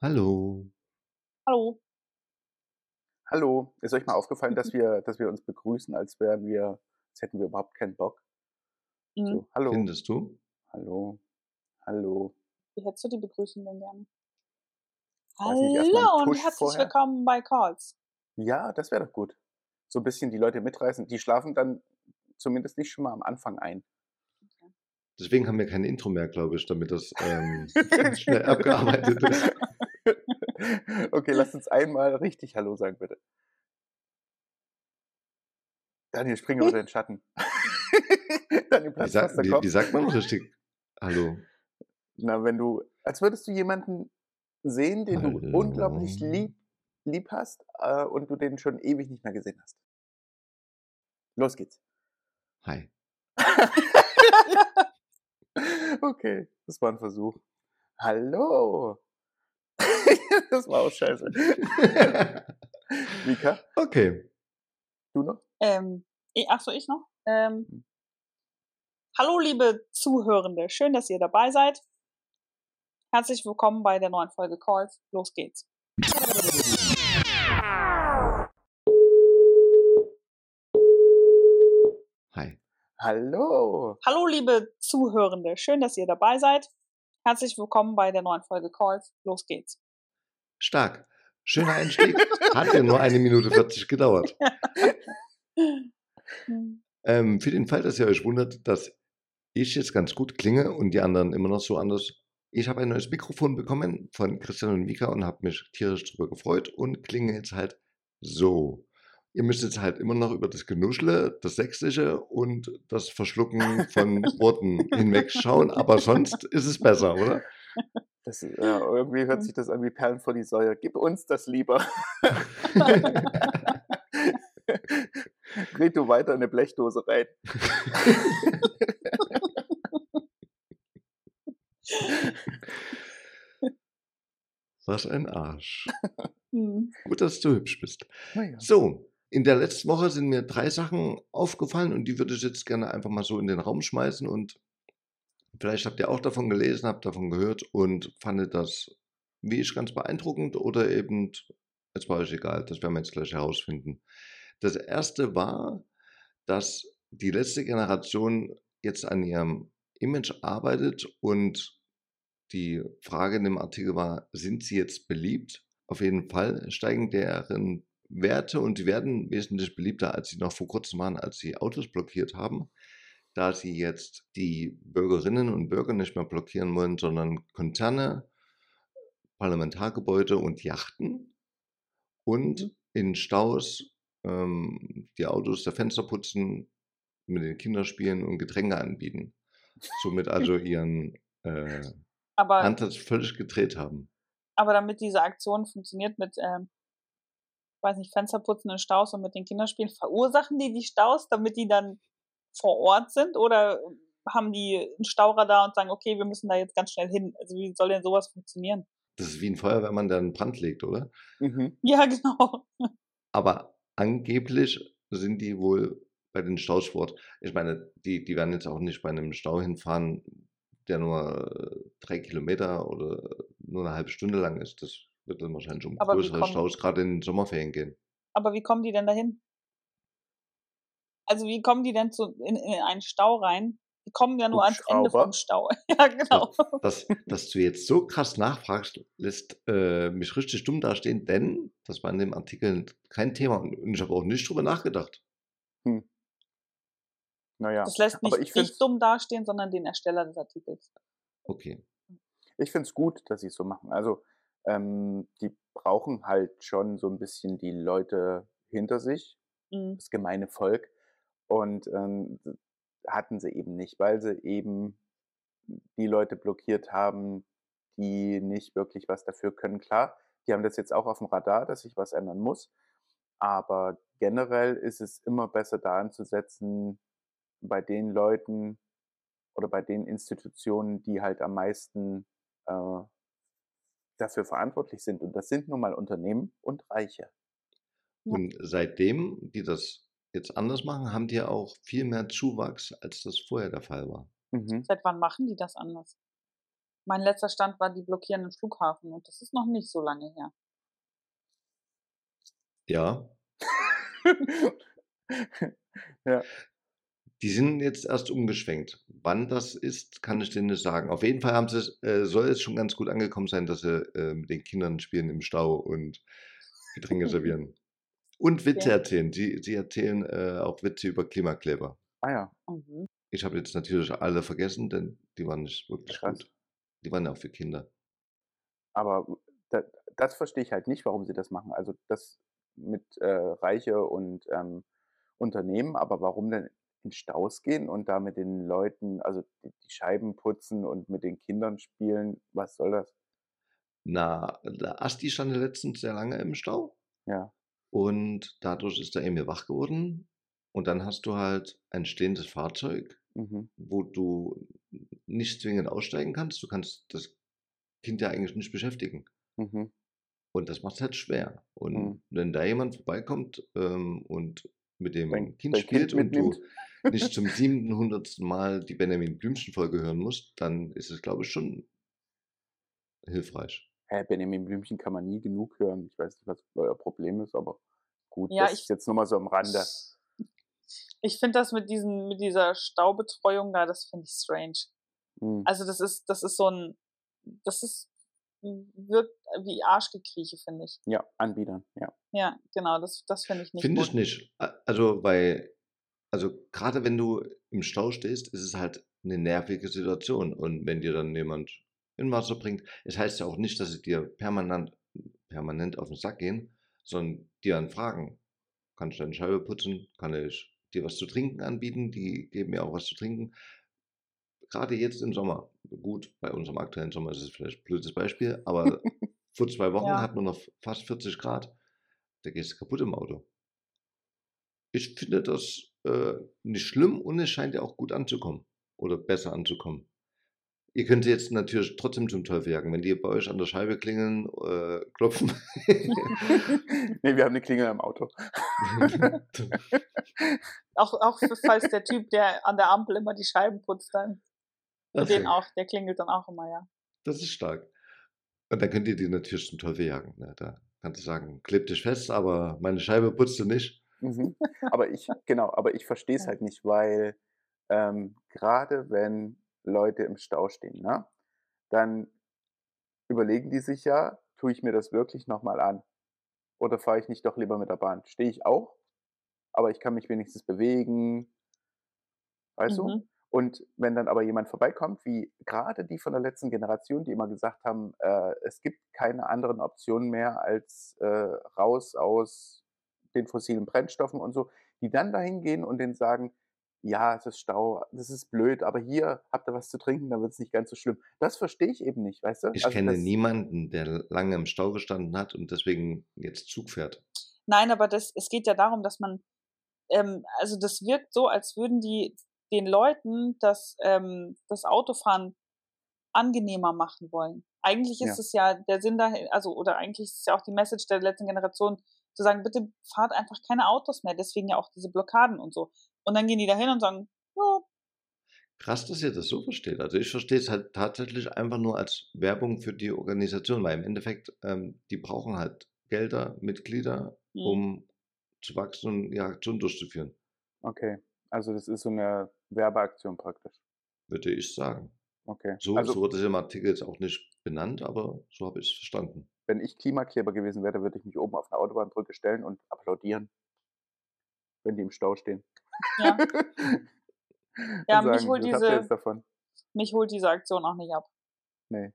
Hallo. Hallo. Hallo. Ist euch mal aufgefallen, dass wir, dass wir uns begrüßen, als wären wir, als hätten wir überhaupt keinen Bock? Mhm. So, hallo, Findest du? hallo, hallo. Wie hättest du die Begrüßung denn gerne? Weiß nicht, Hallo und herzlich vorher? willkommen bei Calls. Ja, das wäre doch gut. So ein bisschen die Leute mitreißen. Die schlafen dann zumindest nicht schon mal am Anfang ein. Deswegen haben wir kein Intro mehr, glaube ich, damit das ähm, schnell abgearbeitet ist. Okay, lasst uns einmal richtig Hallo sagen, bitte. Daniel, spring über den Schatten. Daniel, Wie, platzt sag, wie, wie sagt man richtig? Hallo. Na, wenn du, als würdest du jemanden sehen, den du Hallo. unglaublich lieb, lieb hast äh, und du den schon ewig nicht mehr gesehen hast. Los geht's. Hi. okay, das war ein Versuch. Hallo. das war auch scheiße. Mika, okay. du noch? Ähm, ich, ach so, ich noch? Ähm, Hm. hallo, liebe Zuhörende. Schön, dass ihr dabei seid. Herzlich willkommen bei der neuen Folge Calls. Los geht's. Hi. Hallo. Hallo, liebe Zuhörende. Schön, dass ihr dabei seid. Herzlich willkommen bei der neuen Folge Calls. Los geht's. Stark. Schöner Einstieg. Hat ja nur eine Minute 40 gedauert. Hm. Ähm, für den Fall, dass ihr euch wundert, dass ich jetzt ganz gut klinge und die anderen immer noch so anders. Ich habe ein neues Mikrofon bekommen von Christian und Mika und habe mich tierisch darüber gefreut und klinge jetzt halt so. Ihr müsst jetzt halt immer noch über das Genuschle, das Sächsische und das Verschlucken von Worten hinwegschauen, aber sonst ist es besser, oder? Das, ja, irgendwie hört sich das an wie Perlen vor die Säue. Gib uns das lieber. Red du weiter in eine Blechdose rein. Was ein Arsch. Hm. Gut, dass du hübsch bist. Naja. So, in der letzten Woche sind mir drei Sachen aufgefallen und die würde ich jetzt gerne einfach mal so in den Raum schmeißen und vielleicht habt ihr auch davon gelesen, habt davon gehört und fandet das, wie ich, ganz beeindruckend oder eben, es war euch egal, das werden wir jetzt gleich herausfinden. Das erste war, dass die letzte Generation jetzt an ihrem Image arbeitet und die Frage in dem Artikel war, sind sie jetzt beliebt? Auf jeden Fall steigen deren Werte und die werden wesentlich beliebter, als sie noch vor kurzem waren, als sie Autos blockiert haben, da sie jetzt die Bürgerinnen und Bürger nicht mehr blockieren wollen, sondern Konzerne, Parlamentargebäude und Yachten und in Staus ähm, die Autos der Fenster putzen, mit den Kinderspielen und Getränke anbieten. Somit also ihren äh, Aber, Ansatz völlig gedreht haben. aber damit diese Aktion funktioniert mit, ähm, weiß nicht, Fensterputzen in Staus und mit den Kinderspielen, verursachen die die Staus, damit die dann vor Ort sind? Oder haben die ein Stauradar und sagen, okay, wir müssen da jetzt ganz schnell hin? Also wie soll denn sowas funktionieren? Das ist wie ein Feuerwehrmann, der einen Brand legt, oder? Mhm. Ja, genau. Aber angeblich sind die wohl bei den Staus fort. Ich meine, die, die werden jetzt auch nicht bei einem Stau hinfahren, der nur äh, drei Kilometer oder nur eine halbe Stunde lang ist. Das wird dann wahrscheinlich um Aber größere kommen- Staus gerade in den Sommerferien gehen. Aber wie kommen die denn dahin? Also wie kommen die denn zu, in, in einen Stau rein? Die kommen ja nur ans Ende vom Stau. ja, genau. Dass, dass du jetzt so krass nachfragst, lässt äh, mich richtig dumm dastehen, denn das war in dem Artikel kein Thema und ich habe auch nicht drüber nachgedacht. Naja. Das lässt nicht Aber ich find's- dich dumm dastehen, sondern den Ersteller des Artikels. Okay. Ich finde es gut, dass sie es so machen. Also, ähm, die brauchen halt schon so ein bisschen die Leute hinter sich, Mhm. das gemeine Volk. Und ähm, hatten sie eben nicht, weil sie eben die Leute blockiert haben, die nicht wirklich was dafür können. Klar, die haben das jetzt auch auf dem Radar, dass sich was ändern muss. Aber generell ist es immer besser, da anzusetzen bei den Leuten oder bei den Institutionen, die halt am meisten äh, dafür verantwortlich sind. Und das sind nun mal Unternehmen und Reiche. Und seitdem die das jetzt anders machen, haben die auch viel mehr Zuwachs, als das vorher der Fall war. Mhm. Seit wann machen die das anders? Mein letzter Stand war die blockieren den Flughafen und das ist noch nicht so lange her. Ja. ja. Die sind jetzt erst umgeschwenkt. Wann das ist, kann ich dir nicht sagen. Auf jeden Fall haben sie, äh, soll es schon ganz gut angekommen sein, dass sie äh, mit den Kindern spielen im Stau und Getränke servieren. Und Witze Okay. erzählen. Sie, sie erzählen äh, auch Witze über Klimakleber. Ah ja, Mhm. Ich habe jetzt natürlich alle vergessen, denn die waren nicht wirklich Krass. gut. Die waren ja auch für Kinder. aber da, das verstehe ich halt nicht, warum sie das machen. Also das mit äh, Reiche und ähm, Unternehmen, aber warum denn in Staus gehen und da mit den Leuten, also die, Scheiben putzen und mit den Kindern spielen, was soll das? Na, Asti stand letztens sehr lange im Stau Ja, und dadurch ist der Emil wach geworden. Und dann hast du halt ein stehendes Fahrzeug, mhm. wo du nicht zwingend aussteigen kannst. Du kannst das Kind ja eigentlich nicht beschäftigen. Mhm. Und das macht es halt schwer. Und Mhm. wenn da jemand vorbeikommt ähm, und mit dem Kind dein Kind spielt und du mitnimmt. Nicht zum 700. Mal die Benjamin Blümchen-Folge hören musst, dann ist es, glaube ich, schon hilfreich. Hä, Benjamin Blümchen kann man nie genug hören. Ich weiß nicht, was euer Problem ist, aber gut, Ja, das ich- ist jetzt nur mal so am Rande. Ich finde das mit diesen, mit dieser Staubetreuung da, das finde ich strange. Mhm. Also das ist, das ist so ein, das ist, wirkt wie Arschgekrieche, finde ich. Ja, Anbietern, ja. Ja, genau, das, das finde ich nicht Finde ich nicht. Also, weil, also gerade wenn du im Stau stehst, ist es halt eine nervige Situation. Und wenn dir dann jemand in Wasser bringt, es heißt ja auch nicht, dass sie dir permanent, permanent auf den Sack gehen, sondern dir dann fragen, kann ich deine Scheibe putzen? Kann ich dir was zu trinken anbieten? Die geben mir auch was zu trinken. Gerade jetzt im Sommer, gut, bei unserem aktuellen Sommer ist es vielleicht ein blödes Beispiel, aber vor zwei Wochen Ja. hatten wir noch fast 40 Grad. Da gehst du kaputt im Auto. Ich finde das äh, nicht schlimm und es scheint ja auch gut anzukommen oder besser anzukommen. Ihr könnt sie jetzt natürlich trotzdem zum Teufel jagen, wenn die bei euch an der Scheibe klingeln, äh, klopfen. nee, wir haben eine Klingel im Auto. Auch, auch für- falls der Typ, der an der Ampel immer die Scheiben putzt, dann Also, den auch, der klingelt dann auch immer, ja. Das ist stark. Und dann könnt ihr die natürlich zum Teufel jagen. Ne? Da kannst du sagen, kleb dich fest, aber meine Scheibe putzt du nicht. Mhm. Aber ich, genau, aber ich verstehe es halt nicht, weil ähm, gerade wenn Leute im Stau stehen, ne, dann überlegen die sich ja, tue ich mir das wirklich nochmal an? Oder fahre ich nicht doch lieber mit der Bahn? Stehe ich auch, aber ich kann mich wenigstens bewegen. Weißt du? Mhm. Und wenn dann aber jemand vorbeikommt, wie gerade die von der letzten Generation, die immer gesagt haben, äh, es gibt keine anderen Optionen mehr als äh, raus aus den fossilen Brennstoffen und so, die dann dahin gehen und denen sagen, ja, es ist Stau, das ist blöd, aber hier habt ihr was zu trinken, dann wird es nicht ganz so schlimm. Das verstehe ich eben nicht, weißt du? Ich Also kenne niemanden, der lange im Stau gestanden hat und deswegen jetzt Zug fährt. Nein, aber das, es geht ja darum, dass man, ähm, also das wirkt so, als würden die den Leuten das, ähm, das Autofahren angenehmer machen wollen. Eigentlich ist Ja. es ja der Sinn dahin, also oder eigentlich ist es ja auch die Message der letzten Generation, zu sagen, bitte fahrt einfach keine Autos mehr, deswegen ja auch diese Blockaden und so. Und dann gehen die dahin und sagen, ja, Krass, dass ihr das so versteht. Also ich verstehe es halt tatsächlich einfach nur als Werbung für die Organisation, weil im Endeffekt, ähm, die brauchen halt Gelder, Mitglieder, hm, um zu wachsen und die Aktion durchzuführen, okay, also das ist so eine Werbeaktion praktisch. würde ich sagen. Okay. So, also so wurde es im Artikel jetzt auch nicht benannt, aber so habe ich es verstanden. Wenn ich Klimakleber gewesen wäre, würde ich mich oben auf eine Autobahnbrücke stellen und applaudieren, wenn die im Stau stehen. ja, Ja, und mich sagen, holt diese- mich holt diese Aktion auch nicht ab. Nee.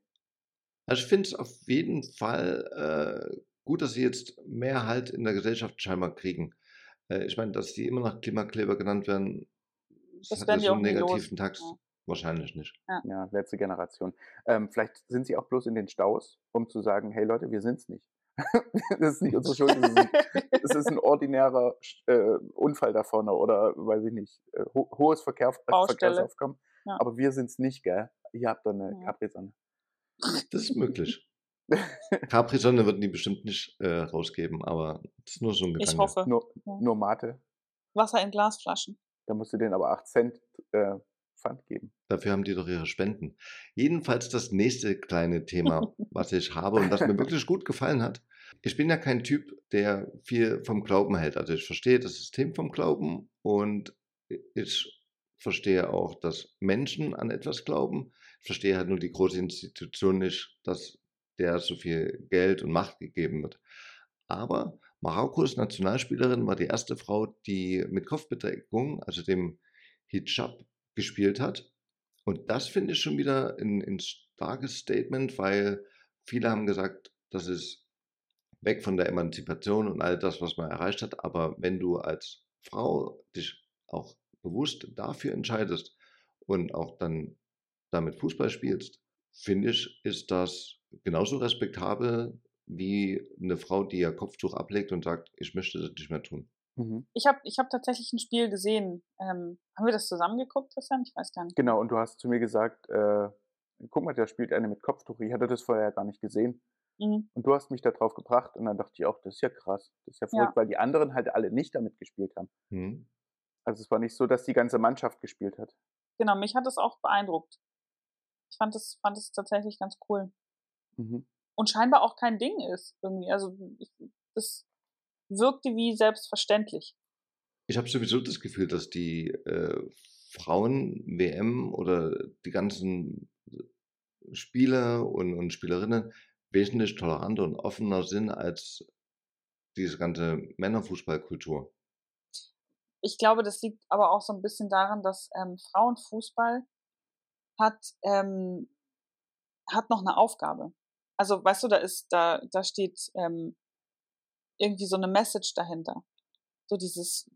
Also ich finde es auf jeden Fall äh, gut, dass sie jetzt mehr Halt in der Gesellschaft scheinbar kriegen. Äh, ich meine, dass die immer noch Klimakleber genannt werden, das, Das hat werden ja so einen los. negativen Tax. Ja. Wahrscheinlich nicht. Ja, letzte Generation. Ähm, vielleicht sind sie auch bloß in den Staus, um zu sagen, hey Leute, wir sind's nicht. das ist nicht unsere Schuld, das ist ein, das ist ein ordinärer äh, Unfall da vorne oder weiß ich nicht, äh, ho hohes Verkehr. Verkehrsaufkommen. Ja. Aber wir sind's nicht, gell? Ihr habt da eine Ja. Capri-Sonne. Das ist möglich. Capri-Sonne würden die bestimmt nicht äh, rausgeben, aber das ist nur so ein Gedanke. Ich hoffe. nur, Ja. nur Mate. Wasser in Glasflaschen. Da musst du denen aber 8 Cent äh, Pfand geben. Dafür haben die doch ihre Spenden. Jedenfalls das nächste kleine Thema, was ich habe und was mir wirklich gut gefallen hat. Ich bin ja kein Typ, der viel vom Glauben hält. Also ich verstehe das System vom Glauben und ich verstehe auch, dass Menschen an etwas glauben. Ich verstehe halt nur die große Institution nicht, dass der so viel Geld und Macht gegeben wird. Aber Marokkos Nationalspielerin war die erste Frau, die mit Kopfbedeckung, also dem Hijab, gespielt hat. Und das finde ich schon wieder ein, ein starkes Statement, weil viele haben gesagt, das ist weg von der Emanzipation und all das, was man erreicht hat. Aber wenn du als Frau dich auch bewusst dafür entscheidest und auch dann damit Fußball spielst, finde ich, ist das genauso respektabel wie eine Frau, die ihr Kopftuch ablegt und sagt, ich möchte das nicht mehr tun. Mhm. Ich habe ich hab tatsächlich ein Spiel gesehen. Ähm, haben wir das zusammen geguckt, Christian? Ich weiß gar nicht. Genau, und du hast zu mir gesagt, äh, guck mal, der spielt eine mit Kopftuch. Ich hatte das vorher gar nicht gesehen. Mhm. Und du hast mich da drauf gebracht und dann dachte ich auch, das ist ja krass. Das ist ja verrückt, ja. weil die anderen halt alle nicht damit gespielt haben. Mhm. Also es war nicht so, dass die ganze Mannschaft gespielt hat. Genau, mich hat das auch beeindruckt. Ich fand es fand tatsächlich ganz cool. Mhm. Und scheinbar auch kein Ding ist irgendwie. Also das wirkte wie selbstverständlich. Ich habe sowieso das Gefühl, dass die äh, Frauen-WM oder die ganzen Spieler und, und Spielerinnen wesentlich toleranter und offener sind als diese ganze Männerfußballkultur. Ich glaube, das liegt aber auch so ein bisschen daran, dass ähm, Frauenfußball hat, ähm, hat noch eine Aufgabe. Also, weißt du, da ist, da, da steht ähm, irgendwie so eine Message dahinter. So dieses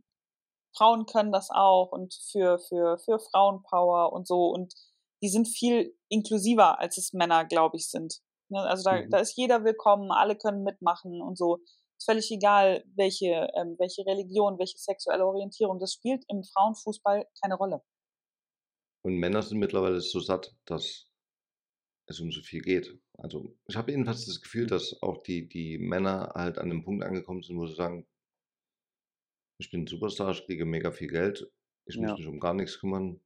Frauen können das auch und für, für, für Frauenpower und so. Und die sind viel inklusiver, als es Männer, glaube ich, sind. Ne? Also da, mhm. da ist jeder willkommen, alle können mitmachen und so. Ist völlig egal, welche, ähm, welche Religion, welche sexuelle Orientierung. Das spielt im Frauenfußball keine Rolle. Und Männer sind mittlerweile so satt, dass es um so viel geht. Also ich habe jedenfalls das Gefühl, dass auch die, die Männer halt an dem Punkt angekommen sind, wo sie sagen, ich bin Superstar, ich kriege mega viel Geld, ich muss ja. mich um gar nichts kümmern.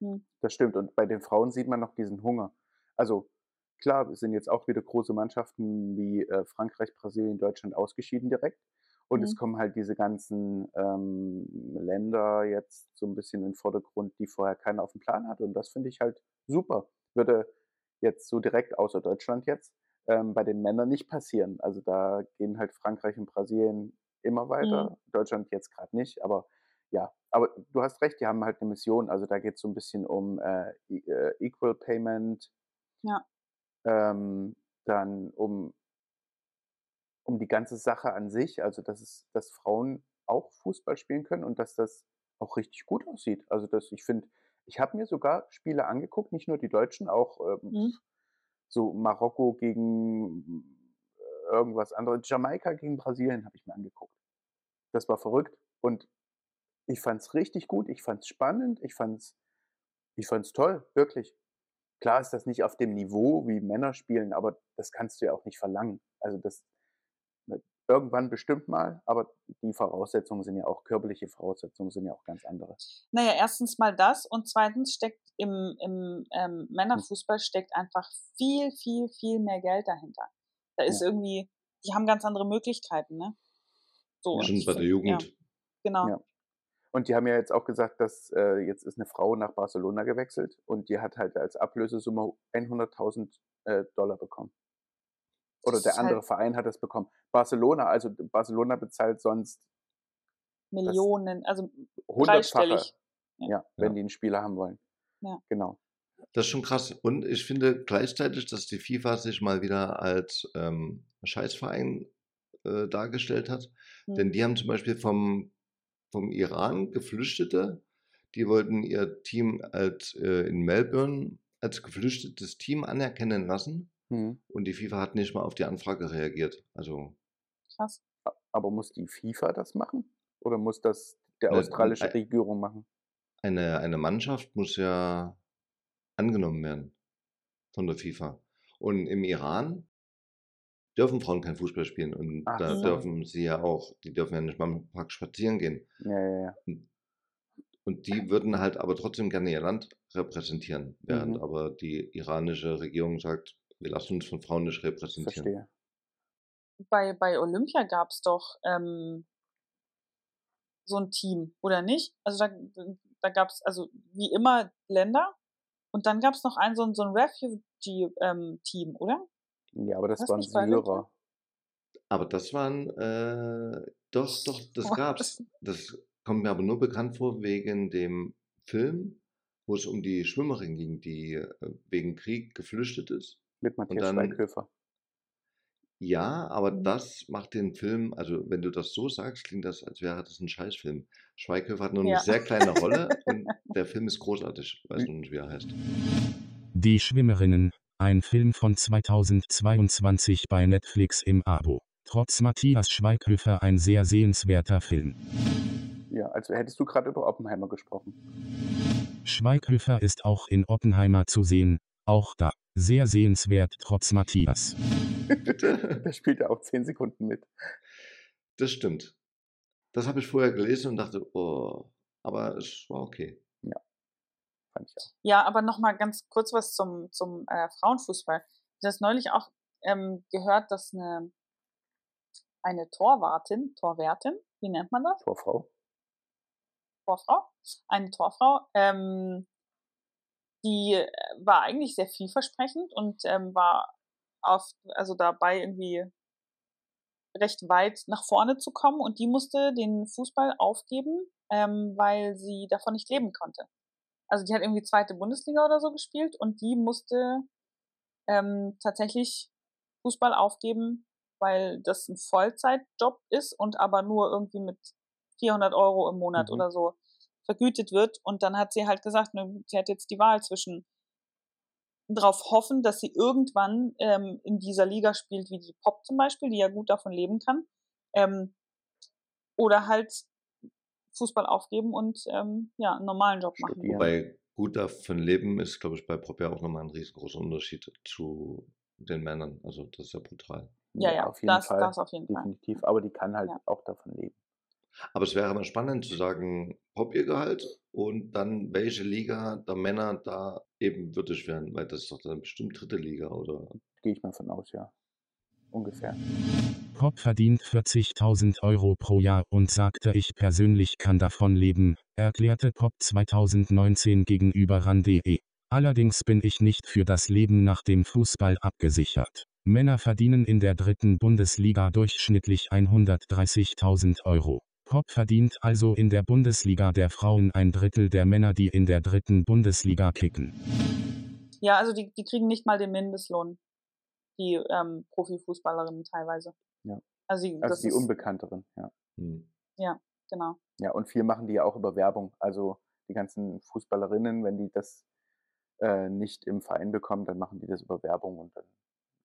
Hm. Das stimmt. Und bei den Frauen sieht man noch diesen Hunger. Also klar, es sind jetzt auch wieder große Mannschaften wie äh, Frankreich, Brasilien, Deutschland ausgeschieden direkt. Und mhm. es kommen halt diese ganzen ähm, Länder jetzt so ein bisschen in den Vordergrund, die vorher keiner auf dem Plan hatte. Und das finde ich halt super. Würde jetzt so direkt außer Deutschland jetzt ähm, bei den Männern nicht passieren. Also da gehen halt Frankreich und Brasilien immer weiter, mhm. Deutschland jetzt gerade nicht, aber ja, aber du hast recht, die haben halt eine Mission. Also da geht es so ein bisschen um äh, e, äh, Equal Payment, ja. ähm, dann um, um die ganze Sache an sich, also dass es, dass Frauen auch Fußball spielen können und dass das auch richtig gut aussieht. Also dass ich finde, ich habe mir sogar Spiele angeguckt, nicht nur die Deutschen, auch ähm, mhm. so Marokko gegen äh, irgendwas anderes. Jamaika gegen Brasilien habe ich mir angeguckt. Das war verrückt und ich fand es richtig gut, ich fand es spannend, ich fand es ich fand's toll, wirklich. Klar ist das nicht auf dem Niveau, wie Männer spielen, aber das kannst du ja auch nicht verlangen. Also das, irgendwann bestimmt mal, aber die Voraussetzungen sind ja auch, körperliche Voraussetzungen sind ja auch ganz andere. Naja, erstens mal das und zweitens steckt im, im ähm, hm. Männerfußball steckt einfach viel, viel, viel mehr Geld dahinter. Da ist ja. irgendwie, die haben ganz andere Möglichkeiten, ne? So, ja, bei der Jugend. Ja, genau. Ja. Und die haben ja jetzt auch gesagt, dass äh, jetzt ist eine Frau nach Barcelona gewechselt und die hat halt als Ablösesumme 100.000 äh, Dollar bekommen. Oder der andere halt Verein hat es bekommen. Barcelona, also Barcelona bezahlt sonst Millionen, also hundertfache. Ja. ja, wenn ja. die einen Spieler haben wollen. Ja. Genau. Das ist schon krass. Und ich finde gleichzeitig, dass die FIFA sich mal wieder als ähm, Scheißverein äh, dargestellt hat. Hm. Denn die haben zum Beispiel vom, vom Iran Geflüchtete, die wollten ihr Team als, äh, in Melbourne als geflüchtetes Team anerkennen lassen. Mhm. Und die FIFA hat nicht mal auf die Anfrage reagiert. Also. Krass. Aber muss die FIFA das machen? Oder muss das der australische Regierung machen? Eine, eine Mannschaft muss ja angenommen werden von der FIFA. Und im Iran dürfen Frauen kein Fußball spielen. Und Ach, da so. dürfen sie ja auch, die dürfen ja nicht mal im Park spazieren gehen. Ja, ja, ja. Und die würden halt aber trotzdem gerne ihr Land repräsentieren, während Mhm. aber die iranische Regierung sagt, wir lassen uns von Frauen nicht repräsentieren. Verstehe. Bei, bei Olympia gab es doch ähm, so ein Team, oder nicht? Also da, da gab es also wie immer Länder und dann gab es noch ein so ein, so ein Refugee-Team, oder? Ja, aber das Was waren? Syrer. Aber das waren, äh, doch, doch, das gab's. Das kommt mir aber nur bekannt vor wegen dem Film, wo es um die Schwimmerin ging, die äh, wegen Krieg geflüchtet ist. Mit Matthias dann- Schweighöfer. Ja, aber Mhm. das macht den Film, also wenn du das so sagst, klingt das, als wäre das ein Scheißfilm. Schweighöfer hat nur eine Ja. sehr kleine Rolle und der Film ist großartig. Ich weiß noch nicht, wie er heißt. Die Schwimmerinnen, ein Film von 2022 bei Netflix im Abo. Trotz Matthias Schweighöfer ein sehr sehenswerter Film. Ja, also hättest du gerade über Oppenheimer gesprochen. Schweighöfer ist auch in Oppenheimer zu sehen, auch da. Sehr sehenswert trotz Matthias. Bitte? Da spielt er auch zehn Sekunden mit. Das stimmt. Das habe ich vorher gelesen und dachte, oh, aber es war okay. Fand ich auch. Ja, aber noch mal ganz kurz was zum, zum äh, Frauenfußball. Ich habe das neulich auch ähm, gehört, dass eine, eine Torwartin, Torwärtin, wie nennt man das? Torfrau. Torfrau, eine Torfrau, ähm, die äh, war eigentlich sehr vielversprechend und ähm, war auf, also dabei irgendwie recht weit nach vorne zu kommen und die musste den Fußball aufgeben, ähm, weil sie davon nicht leben konnte. Also die hat irgendwie zweite Bundesliga oder so gespielt und die musste ähm, tatsächlich Fußball aufgeben, weil das ein Vollzeitjob ist und aber nur irgendwie mit 400 Euro im Monat Mhm. oder so vergütet wird. Und dann hat sie halt gesagt, ne, sie hat jetzt die Wahl zwischen darauf hoffen, dass sie irgendwann ähm, in dieser Liga spielt, wie die Pop zum Beispiel, die ja gut davon leben kann, ähm, oder halt Fußball aufgeben und ähm, ja, einen normalen Job machen. Wobei gut davon leben ist, glaube ich, bei Prop ja auch nochmal ein riesengroßer Unterschied zu den Männern. Also das ist ja brutal. Ja, ja, auf jeden das, Fall. das auf jeden Fall. Definitiv. Aber die kann halt Ja. auch davon leben. Aber es wäre mal spannend zu sagen, Pop ihr Gehalt und dann welche Liga der Männer da eben würdig wären, weil das ist doch dann bestimmt dritte Liga oder Gehe ich mal von aus, ja. Ungefähr. Pop verdient 40.000 Euro pro Jahr und sagte ich persönlich kann davon leben, erklärte Pop 2019 gegenüber RAN.de. Allerdings bin ich nicht für das Leben nach dem Fußball abgesichert. Männer verdienen in der dritten Bundesliga durchschnittlich 130.000 Euro. Pop verdient also in der Bundesliga der Frauen ein Drittel der Männer, die in der dritten Bundesliga kicken. Ja, also die, die kriegen nicht mal den Mindestlohn, die ähm, Profifußballerinnen teilweise. Ja. Also, die, Also das die ist, Unbekannteren, ja. hm. genau. Ja, und viel machen die ja auch über Werbung. Also die ganzen Fußballerinnen, wenn die das äh, nicht im Verein bekommen, dann machen die das über Werbung und dann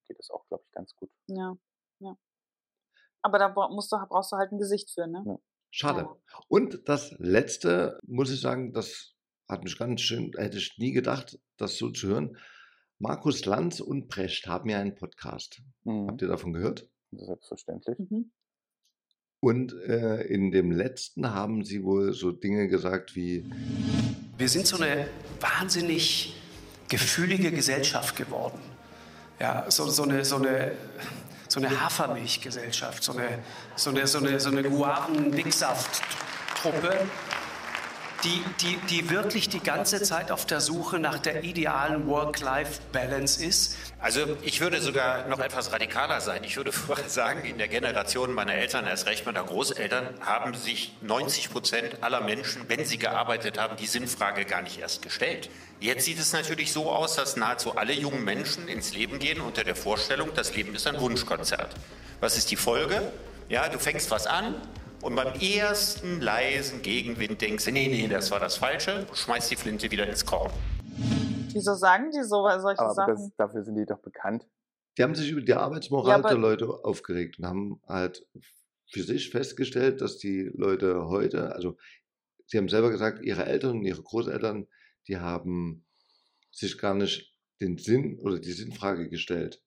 geht das auch, glaube ich, ganz gut. Ja, ja. Aber da musst du, brauchst du halt ein Gesicht für, ne? Ja. Schade. Ja. Und das letzte, muss ich sagen, das hat mich ganz schön, hätte ich nie gedacht, das so zu hören. Markus Lanz und Precht haben ja einen Podcast. Mhm. Habt ihr davon gehört? Selbstverständlich. Mhm. Und äh, in dem letzten haben sie wohl so Dinge gesagt wie, Wir sind so eine wahnsinnig gefühlige Gesellschaft geworden. Ja, so, so eine, so eine, so eine Hafermilchgesellschaft, so eine, so eine, so eine, so eine Guaven-Dicksaft-Truppe, die, die, die wirklich die ganze Zeit auf der Suche nach der idealen Work-Life-Balance ist. Also ich würde sogar noch etwas radikaler sein. Ich würde sagen, in der Generation meiner Eltern, erst recht meiner Großeltern, haben sich 90 Prozent aller Menschen, wenn sie gearbeitet haben, die Sinnfrage gar nicht erst gestellt. Jetzt sieht es natürlich so aus, dass nahezu alle jungen Menschen ins Leben gehen unter der Vorstellung, das Leben ist ein Wunschkonzert. Was ist die Folge? Ja, du fängst was an, und beim ersten leisen Gegenwind denkst du, nee, nee, das war das Falsche, schmeißt die Flinte wieder ins Korn. Wieso sagen die so solche Aber Sachen? das, dafür sind die doch bekannt. die haben sich über die Arbeitsmoral Ja, der Leute aufgeregt und haben halt für sich festgestellt, dass die Leute heute, also sie haben selber gesagt, ihre Eltern und ihre Großeltern, die haben sich gar nicht den Sinn oder die Sinnfrage gestellt.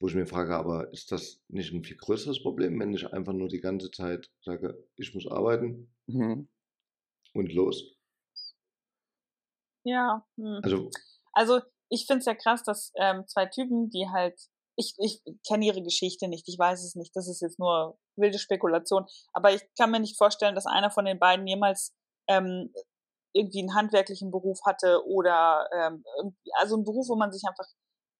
Wo ich mir frage, aber ist das nicht ein viel größeres Problem, wenn ich einfach nur die ganze Zeit sage, ich muss arbeiten Mhm. und los? Ja. Hm. Also, Also ich finde es ja krass, dass ähm, zwei Typen, die halt, ich, ich kenne ihre Geschichte nicht, ich weiß es nicht, das ist jetzt nur wilde Spekulation, aber ich kann mir nicht vorstellen, dass einer von den beiden jemals ähm, irgendwie einen handwerklichen Beruf hatte oder ähm, also einen Beruf, wo man sich einfach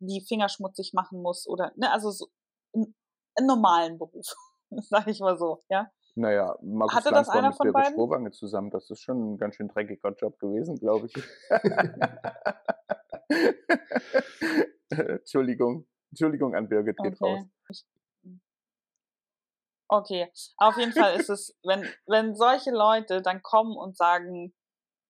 die Finger schmutzig machen muss oder ne, also so einen, einen normalen Beruf, sag ich mal so, ja. Naja, Markus Hatte Lanz das einer mit von beiden? Strohwange zusammen. Das ist schon ein ganz schön dreckiger Job gewesen, glaube ich. Entschuldigung. Entschuldigung an Birgit geht raus. Okay. Okay, auf jeden Fall ist es, wenn, wenn solche Leute dann kommen und sagen,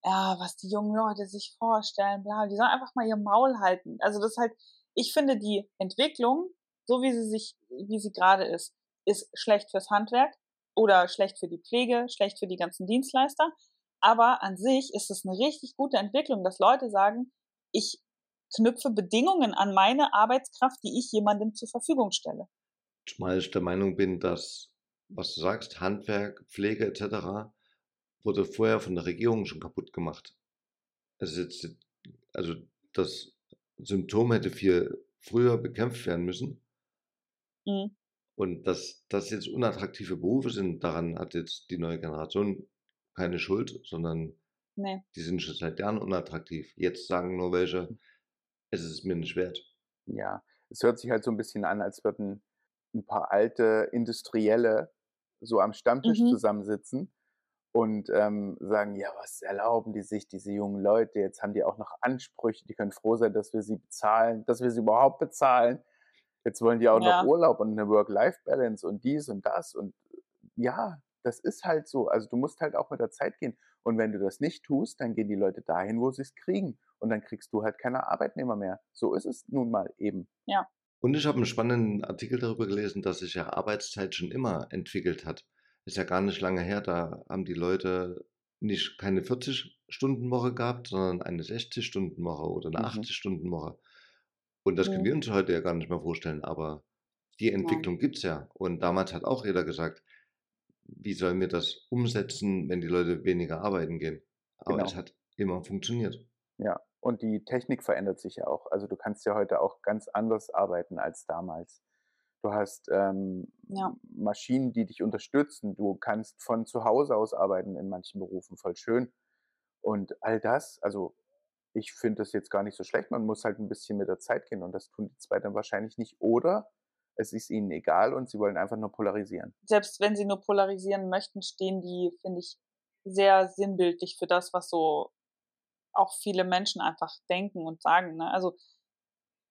ja, was die jungen Leute sich vorstellen, bla, die sollen einfach mal ihr Maul halten. Also das ist halt, ich finde die Entwicklung, so wie sie sich, wie sie gerade ist, ist schlecht fürs Handwerk oder schlecht für die Pflege, schlecht für die ganzen Dienstleister. Aber an sich ist es eine richtig gute Entwicklung, dass Leute sagen, ich knüpfe Bedingungen an meine Arbeitskraft, die ich jemandem zur Verfügung stelle. zumal ich der Meinung bin, dass, was du sagst, Handwerk, Pflege etc., wurde vorher von der Regierung schon kaputt gemacht. Es jetzt, also das Symptom hätte viel früher bekämpft werden müssen. Mhm. Und dass das jetzt unattraktive Berufe sind, daran hat jetzt die neue Generation keine Schuld, sondern Nee. die sind schon seit Jahren unattraktiv. Jetzt sagen nur welche, es ist mir nicht wert. Ja, es hört sich halt so ein bisschen an, als würden ein paar alte Industrielle so am Stammtisch Mhm. zusammensitzen und ähm, sagen, ja, was erlauben die sich, diese jungen Leute? Jetzt haben die auch noch Ansprüche, die können froh sein, dass wir sie bezahlen, dass wir sie überhaupt bezahlen. Jetzt wollen die auch Ja. noch Urlaub und eine Work-Life-Balance und dies und das. Und ja, das ist halt so. Also du musst halt auch mit der Zeit gehen. Und wenn du das nicht tust, dann gehen die Leute dahin, wo sie es kriegen. Und dann kriegst du halt keine Arbeitnehmer mehr. So ist es nun mal eben. Und ich habe einen spannenden Artikel darüber gelesen, dass sich ja Arbeitszeit schon immer entwickelt hat. Ist ja gar nicht lange her, da haben die Leute nicht keine 40-Stunden-Woche gehabt, sondern eine 60-Stunden-Woche oder eine Mhm. 80-Stunden-Woche. Und das können Mhm. wir uns heute ja gar nicht mehr vorstellen, aber die Entwicklung gibt's ja. Und damals hat auch jeder gesagt, wie sollen wir das umsetzen, wenn die Leute weniger arbeiten gehen? Aber Genau. es hat immer funktioniert. Ja, und die Technik verändert sich ja auch. Also du kannst ja heute auch ganz anders arbeiten als damals. Du hast ähm, Ja. Maschinen, die dich unterstützen. Du kannst von zu Hause aus arbeiten in manchen Berufen, voll schön. Und all das, also ich finde das jetzt gar nicht so schlecht. Man muss halt ein bisschen mit der Zeit gehen und das tun die zwei dann wahrscheinlich nicht. Oder es ist ihnen egal und sie wollen einfach nur polarisieren. Selbst wenn sie nur polarisieren möchten, stehen die, finde ich, sehr sinnbildlich für das, was so auch viele Menschen einfach denken und sagen. Ne? Also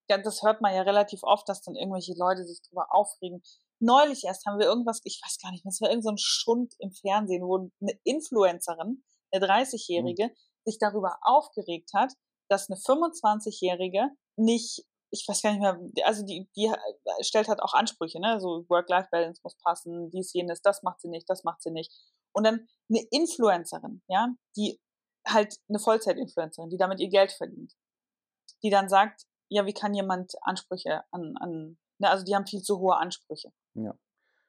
das hört man ja relativ oft, dass dann irgendwelche Leute sich drüber aufregen. Neulich erst haben wir irgendwas, ich weiß gar nicht mehr, es war irgend so Schund im Fernsehen, wo eine Influencerin, eine 30-Jährige, sich darüber aufgeregt hat, dass eine 25-Jährige nicht, ich weiß gar nicht mehr, also die, die stellt halt auch Ansprüche, ne? So Work-Life-Balance muss passen, dies, jenes, das macht sie nicht, das macht sie nicht. Und dann eine Influencerin, ja, die halt eine Vollzeit-Influencerin, die damit ihr Geld verdient, die dann sagt, ja, wie kann jemand Ansprüche an, an ne, also die haben viel zu hohe Ansprüche. Ja.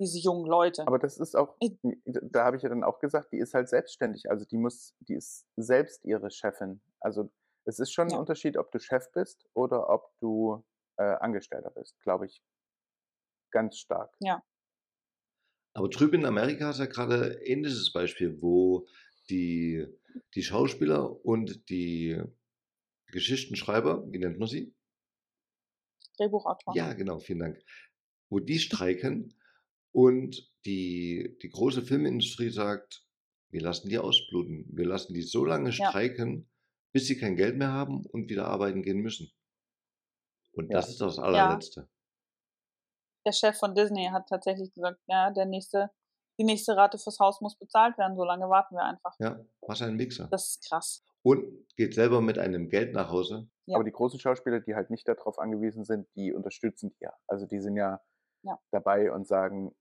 Diese jungen Leute. Aber das ist auch, Ich- da habe ich ja dann auch gesagt, die ist halt selbstständig. Also die muss, die ist selbst ihre Chefin. Also es ist schon Ja. ein Unterschied, ob du Chef bist oder ob du äh, Angestellter bist, glaube ich. Ganz stark. Aber drüben in Amerika ist ja gerade ein ähnliches Beispiel, wo die, die Schauspieler und die Geschichtenschreiber, wie nennt man sie? Drehbuchautor. Ja, genau, vielen Dank. Wo die streiken und die, die große Filmindustrie sagt, wir lassen die ausbluten. Wir lassen die so lange Ja. streiken, bis sie kein Geld mehr haben und wieder arbeiten gehen müssen. Und Ja. das ist das allerletzte. Der Chef von Disney hat tatsächlich gesagt, ja, der nächste, die nächste Rate fürs Haus muss bezahlt werden, so lange warten wir einfach. Ja, was ein Wichser. Das ist krass. Und geht selber mit einem Geld nach Hause. Ja. Aber die großen Schauspieler, die halt nicht darauf angewiesen sind, die unterstützen die ja. Also die sind ja, Ja. dabei und sagen,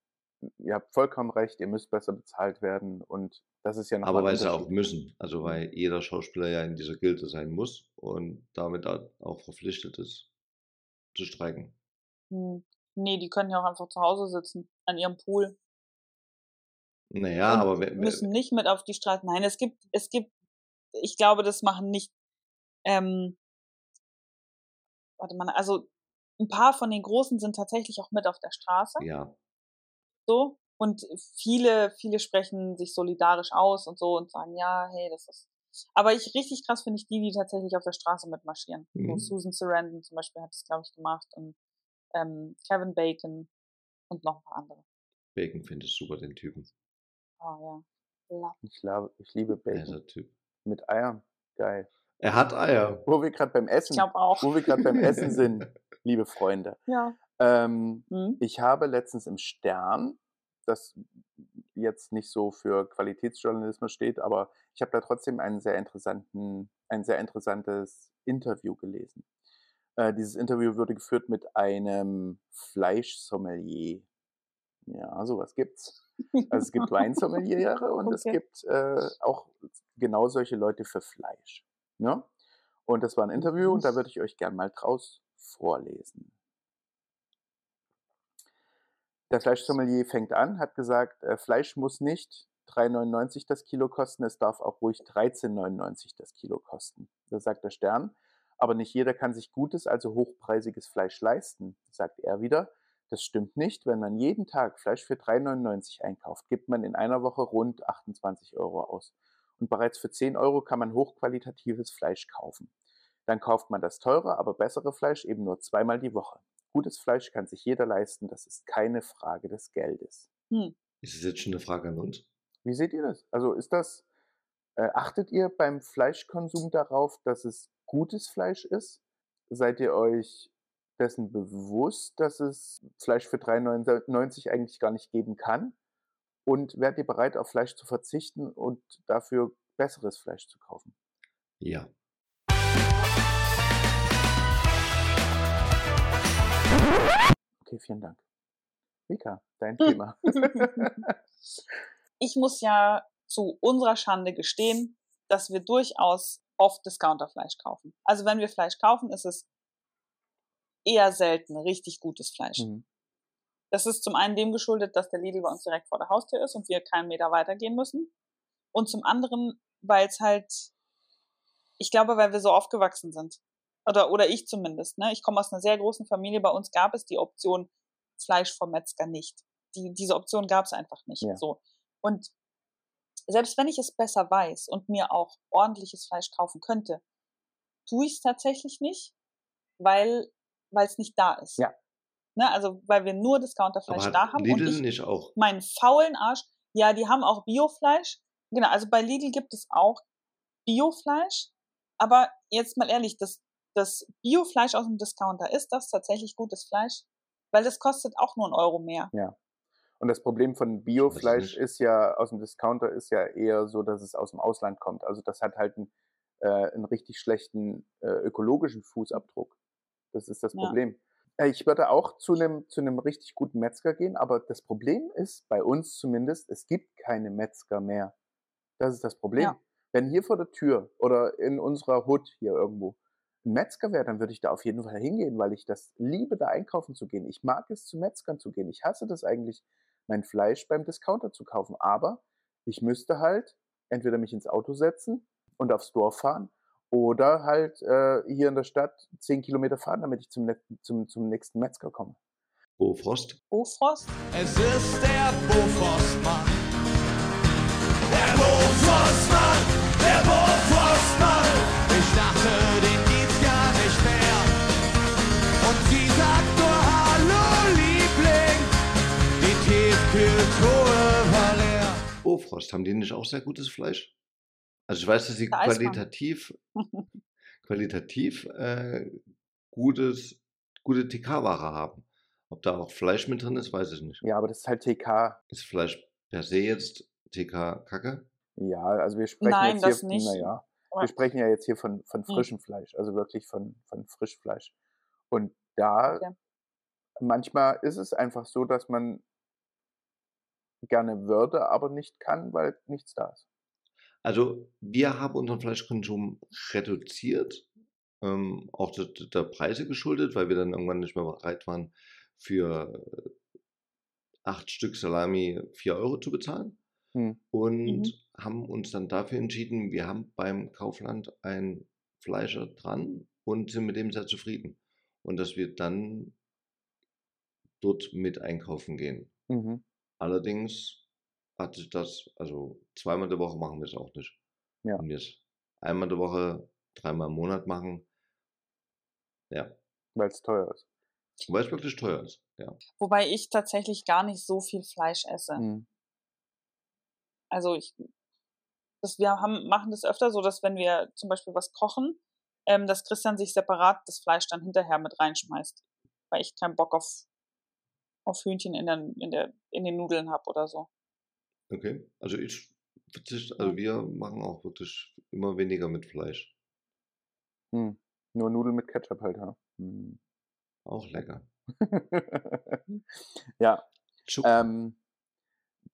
ihr habt vollkommen recht, ihr müsst besser bezahlt werden. Und das ist ja noch Aber weil sie auch müssen. Also weil jeder Schauspieler ja in dieser Gilde sein muss und damit auch verpflichtet ist zu streiken. Hm. Nee, die können ja auch einfach zu Hause sitzen, an ihrem Pool. Naja, und aber wenn, müssen nicht mit auf die Straße. Nein, es gibt, es gibt, ich glaube, das machen nicht Ähm, warte mal, also ein paar von den Großen sind tatsächlich auch mit auf der Straße. Ja. So. Und viele, viele sprechen sich solidarisch aus und so und sagen, ja, hey, das ist. Aber ich richtig krass finde ich die, die tatsächlich auf der Straße mitmarschieren. Mhm. So Susan Sarandon zum Beispiel hat das, glaube ich, gemacht und ähm, Kevin Bacon und noch ein paar andere. Bacon finde ich super, den Typen. Oh ja. Ich, la- ich liebe Bacon. Dieser Typ. Mit Eiern. Geil. Er hat Eier. Wo wir gerade beim Ich Essen, glaube auch. wo wir gerade beim Essen sind, liebe Freunde. Ja. Ähm, Hm? ich habe letztens im Stern, das jetzt nicht so für Qualitätsjournalismus steht, aber ich habe da trotzdem einen sehr interessanten, ein sehr interessantes Interview gelesen. Äh, dieses Interview wurde geführt mit einem Fleischsommelier. Ja, sowas gibt's. Also es gibt Weinsommeliere und es Okay. gibt äh, auch genau solche Leute für Fleisch. Ne? Und das war ein Interview und da würde ich euch gern mal draus vorlesen. Der Fleischsommelier fängt an, hat gesagt, äh, Fleisch muss nicht 3,99 das Kilo kosten, es darf auch ruhig 13,99 das Kilo kosten. Das sagt der Stern. Aber nicht jeder kann sich gutes, also hochpreisiges Fleisch leisten, sagt er wieder. Das stimmt nicht. Wenn man jeden Tag Fleisch für 3,99 einkauft, gibt man in einer Woche rund 28 Euro aus. Und bereits für 10 Euro kann man hochqualitatives Fleisch kaufen. Dann kauft man das teure, aber bessere Fleisch eben nur zweimal die Woche. Gutes Fleisch kann sich jeder leisten, das ist keine Frage des Geldes. Hm. Ist es jetzt schon eine Frage an uns? Wie seht ihr das? Also ist das, äh, achtet ihr beim Fleischkonsum darauf, dass es gutes Fleisch ist? Seid ihr euch dessen bewusst, dass es Fleisch für 3,99 eigentlich gar nicht geben kann? Und wärt ihr bereit, auf Fleisch zu verzichten und dafür besseres Fleisch zu kaufen? Ja. Okay, vielen Dank. Vika, dein Thema. ich muss ja zu unserer Schande gestehen, dass wir durchaus oft Discounterfleisch kaufen. Also wenn wir Fleisch kaufen, ist es eher selten richtig gutes Fleisch. Mhm. Das ist zum einen dem geschuldet, dass der Lidl bei uns direkt vor der Haustür ist und wir keinen Meter weitergehen müssen. Und zum anderen, weil es halt, ich glaube, weil wir so aufgewachsen sind. Oder, oder ich zumindest. Ne? Ich komme aus einer sehr großen Familie. Bei uns gab es die Option Fleisch vom Metzger nicht. Die, diese Option gab es einfach nicht. Ja. So. Und selbst wenn ich es besser weiß und mir auch ordentliches Fleisch kaufen könnte, tue ich es tatsächlich nicht, weil weil es nicht da ist. Ja. Ne, also weil wir nur Discounterfleisch da haben und Lidl ich nicht auch? meinen faulen Arsch, ja, die haben auch Biofleisch. Genau, also bei Lidl gibt es auch Biofleisch, aber jetzt mal ehrlich, das, das Biofleisch aus dem Discounter, ist das tatsächlich gutes Fleisch? Weil das kostet auch nur einen Euro mehr. Und das Problem von Biofleisch ist ja, aus dem Discounter ist ja eher so, dass es aus dem Ausland kommt. Also das hat halt einen, äh, einen richtig schlechten äh, ökologischen Fußabdruck. Das ist das Ja. Problem. Äh, Ich würde auch zu einem zu einem richtig guten Metzger gehen, aber das Problem ist, bei uns zumindest, es gibt keine Metzger mehr. Das ist das Problem. Ja. Wenn hier vor der Tür oder in unserer Hut hier irgendwo ein Metzger wäre, dann würde ich da auf jeden Fall hingehen, weil ich das liebe, da einkaufen zu gehen. Ich mag es, zu Metzgern zu gehen. Ich hasse das eigentlich, mein Fleisch beim Discounter zu kaufen. Aber ich müsste halt entweder mich ins Auto setzen und aufs Dorf fahren oder halt äh, hier in der Stadt zehn Kilometer fahren, damit ich zum, zum, zum nächsten Metzger komme. Bofrost? Bofrost? Es ist der Bofrostmann. Der Bofrostmann, der Bofrostmann. Ich dachte, den gibt's gar nicht mehr. Und sie sagt nur Hallo, Liebling. Die Tiefkühltruhe war leer. Bofrost, haben die nicht auch sehr gutes Fleisch? Also ich weiß, dass sie qualitativ, qualitativ äh, gutes, gute TK-Ware haben. Ob da auch Fleisch mit drin ist, weiß ich nicht. Ja, aber das ist halt TK. Ist Fleisch per se jetzt TK-Kacke? Ja, also wir sprechen Nein, jetzt das hier, nicht. naja, wir sprechen ja jetzt hier von, von Hm. frischem Fleisch, also wirklich von, von Frischfleisch. Und da, Okay. manchmal ist es einfach so, dass man gerne würde, aber nicht kann, weil nichts da ist. Also wir haben unseren Fleischkonsum reduziert, ähm, auch der, der Preise geschuldet, weil wir dann irgendwann nicht mehr bereit waren, für äh, acht Stück Salami vier Euro zu bezahlen. Hm. Und Mhm. haben uns dann dafür entschieden, wir haben beim Kaufland ein Fleischer dran und sind mit dem sehr zufrieden. Und dass wir dann dort mit einkaufen gehen. Mhm. Allerdings hat sich das, also zweimal die Woche machen wir es auch nicht. Ja. Wenn wir es einmal die Woche, dreimal im Monat machen, ja, Weil es teuer ist. weil es wirklich teuer ist. Ja. Wobei ich tatsächlich gar nicht so viel Fleisch esse. Mhm. Also ich, das, wir haben, machen das öfter so, dass wenn wir zum Beispiel was kochen, ähm, dass Christian sich separat das Fleisch dann hinterher mit reinschmeißt. Weil ich keinen Bock auf, auf Hühnchen in, der, in, der, in den Nudeln habe oder so. Okay. Also ich verzichte, also wir machen auch wirklich immer weniger mit Fleisch. Mhm. Nur Nudeln mit Ketchup halt, ja. Mhm. Auch lecker. ja. Ähm,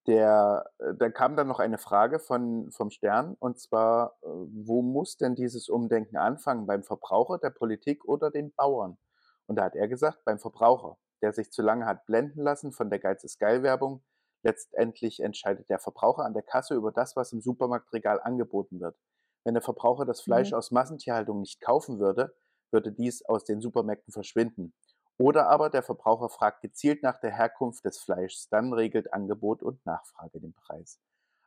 der, äh, da kam dann noch eine Frage von, vom Stern, und zwar, äh, wo muss denn dieses Umdenken anfangen? Beim Verbraucher, der Politik oder den Bauern? Und da hat er gesagt, beim Verbraucher, der sich zu lange hat blenden lassen von der Geiz ist geil Werbung. Letztendlich entscheidet der Verbraucher an der Kasse über das, was im Supermarktregal angeboten wird. Wenn der Verbraucher das Fleisch Mhm. aus Massentierhaltung nicht kaufen würde, würde dies aus den Supermärkten verschwinden. Oder aber der Verbraucher fragt gezielt nach der Herkunft des Fleischs, dann regelt Angebot und Nachfrage den Preis.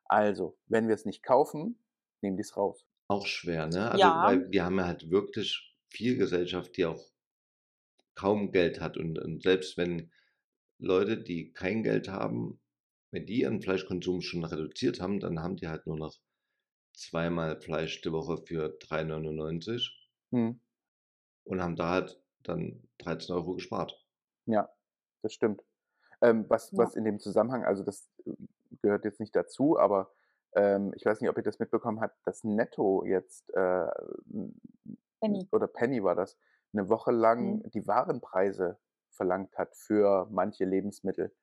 Also, wenn wir es nicht kaufen, nehmen die es raus. Auch schwer, ne? Also, Ja. weil wir haben ja halt wirklich viel Gesellschaft, die auch kaum Geld hat. Und, und selbst wenn Leute, die kein Geld haben, wenn die ihren Fleischkonsum schon reduziert haben, dann haben die halt nur noch zweimal Fleisch die Woche für 3,99 Hm, und haben da halt dann 13 Euro gespart. ja, das stimmt. Ähm, was, Ja. was in dem Zusammenhang, also das äh, gehört jetzt nicht dazu, aber ähm, ich weiß nicht, ob ihr das mitbekommen habt, dass Netto jetzt äh, Penny. oder Penny war das, eine Woche lang Mhm. die Warenpreise verlangt hat für manche Lebensmittel.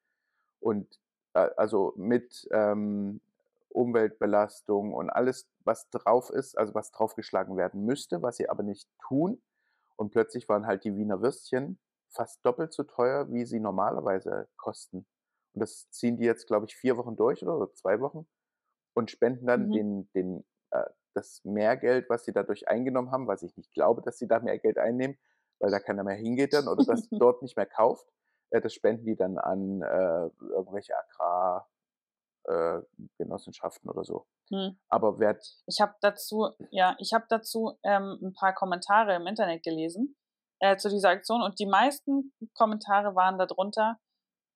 Und also mit ähm, Umweltbelastung und alles, was drauf ist, also was draufgeschlagen werden müsste, was sie aber nicht tun. Und plötzlich waren halt die Wiener Würstchen fast doppelt so teuer, wie sie normalerweise kosten. Und das ziehen die jetzt, glaube ich, vier Wochen durch oder so, zwei Wochen und spenden dann Mhm. den, den, äh, das Mehrgeld, was sie dadurch eingenommen haben, was ich nicht glaube, dass sie da mehr Geld einnehmen, weil da keiner mehr hingeht dann oder das dort nicht mehr kauft. Äh, das spenden die dann an äh, irgendwelche Agrargenossenschaften Genossenschaften oder so. Hm. Aber wer, Ich habe dazu, ja, ich habe dazu ähm, ein paar Kommentare im Internet gelesen äh, zu dieser Aktion und die meisten Kommentare waren darunter,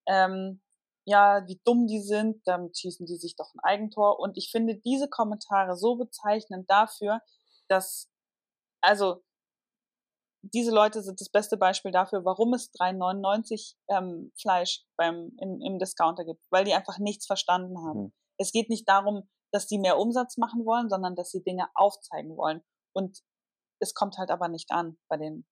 ähm, ja, wie dumm die sind, damit schießen die sich doch ein Eigentor. Und ich finde diese Kommentare so bezeichnend dafür, dass, also, diese Leute sind das beste Beispiel dafür, warum es 3,99 ähm, Fleisch beim, in, im Discounter gibt, weil die einfach nichts verstanden haben. Hm. Es geht nicht darum, dass die mehr Umsatz machen wollen, sondern dass sie Dinge aufzeigen wollen. Und es kommt halt aber nicht an bei den,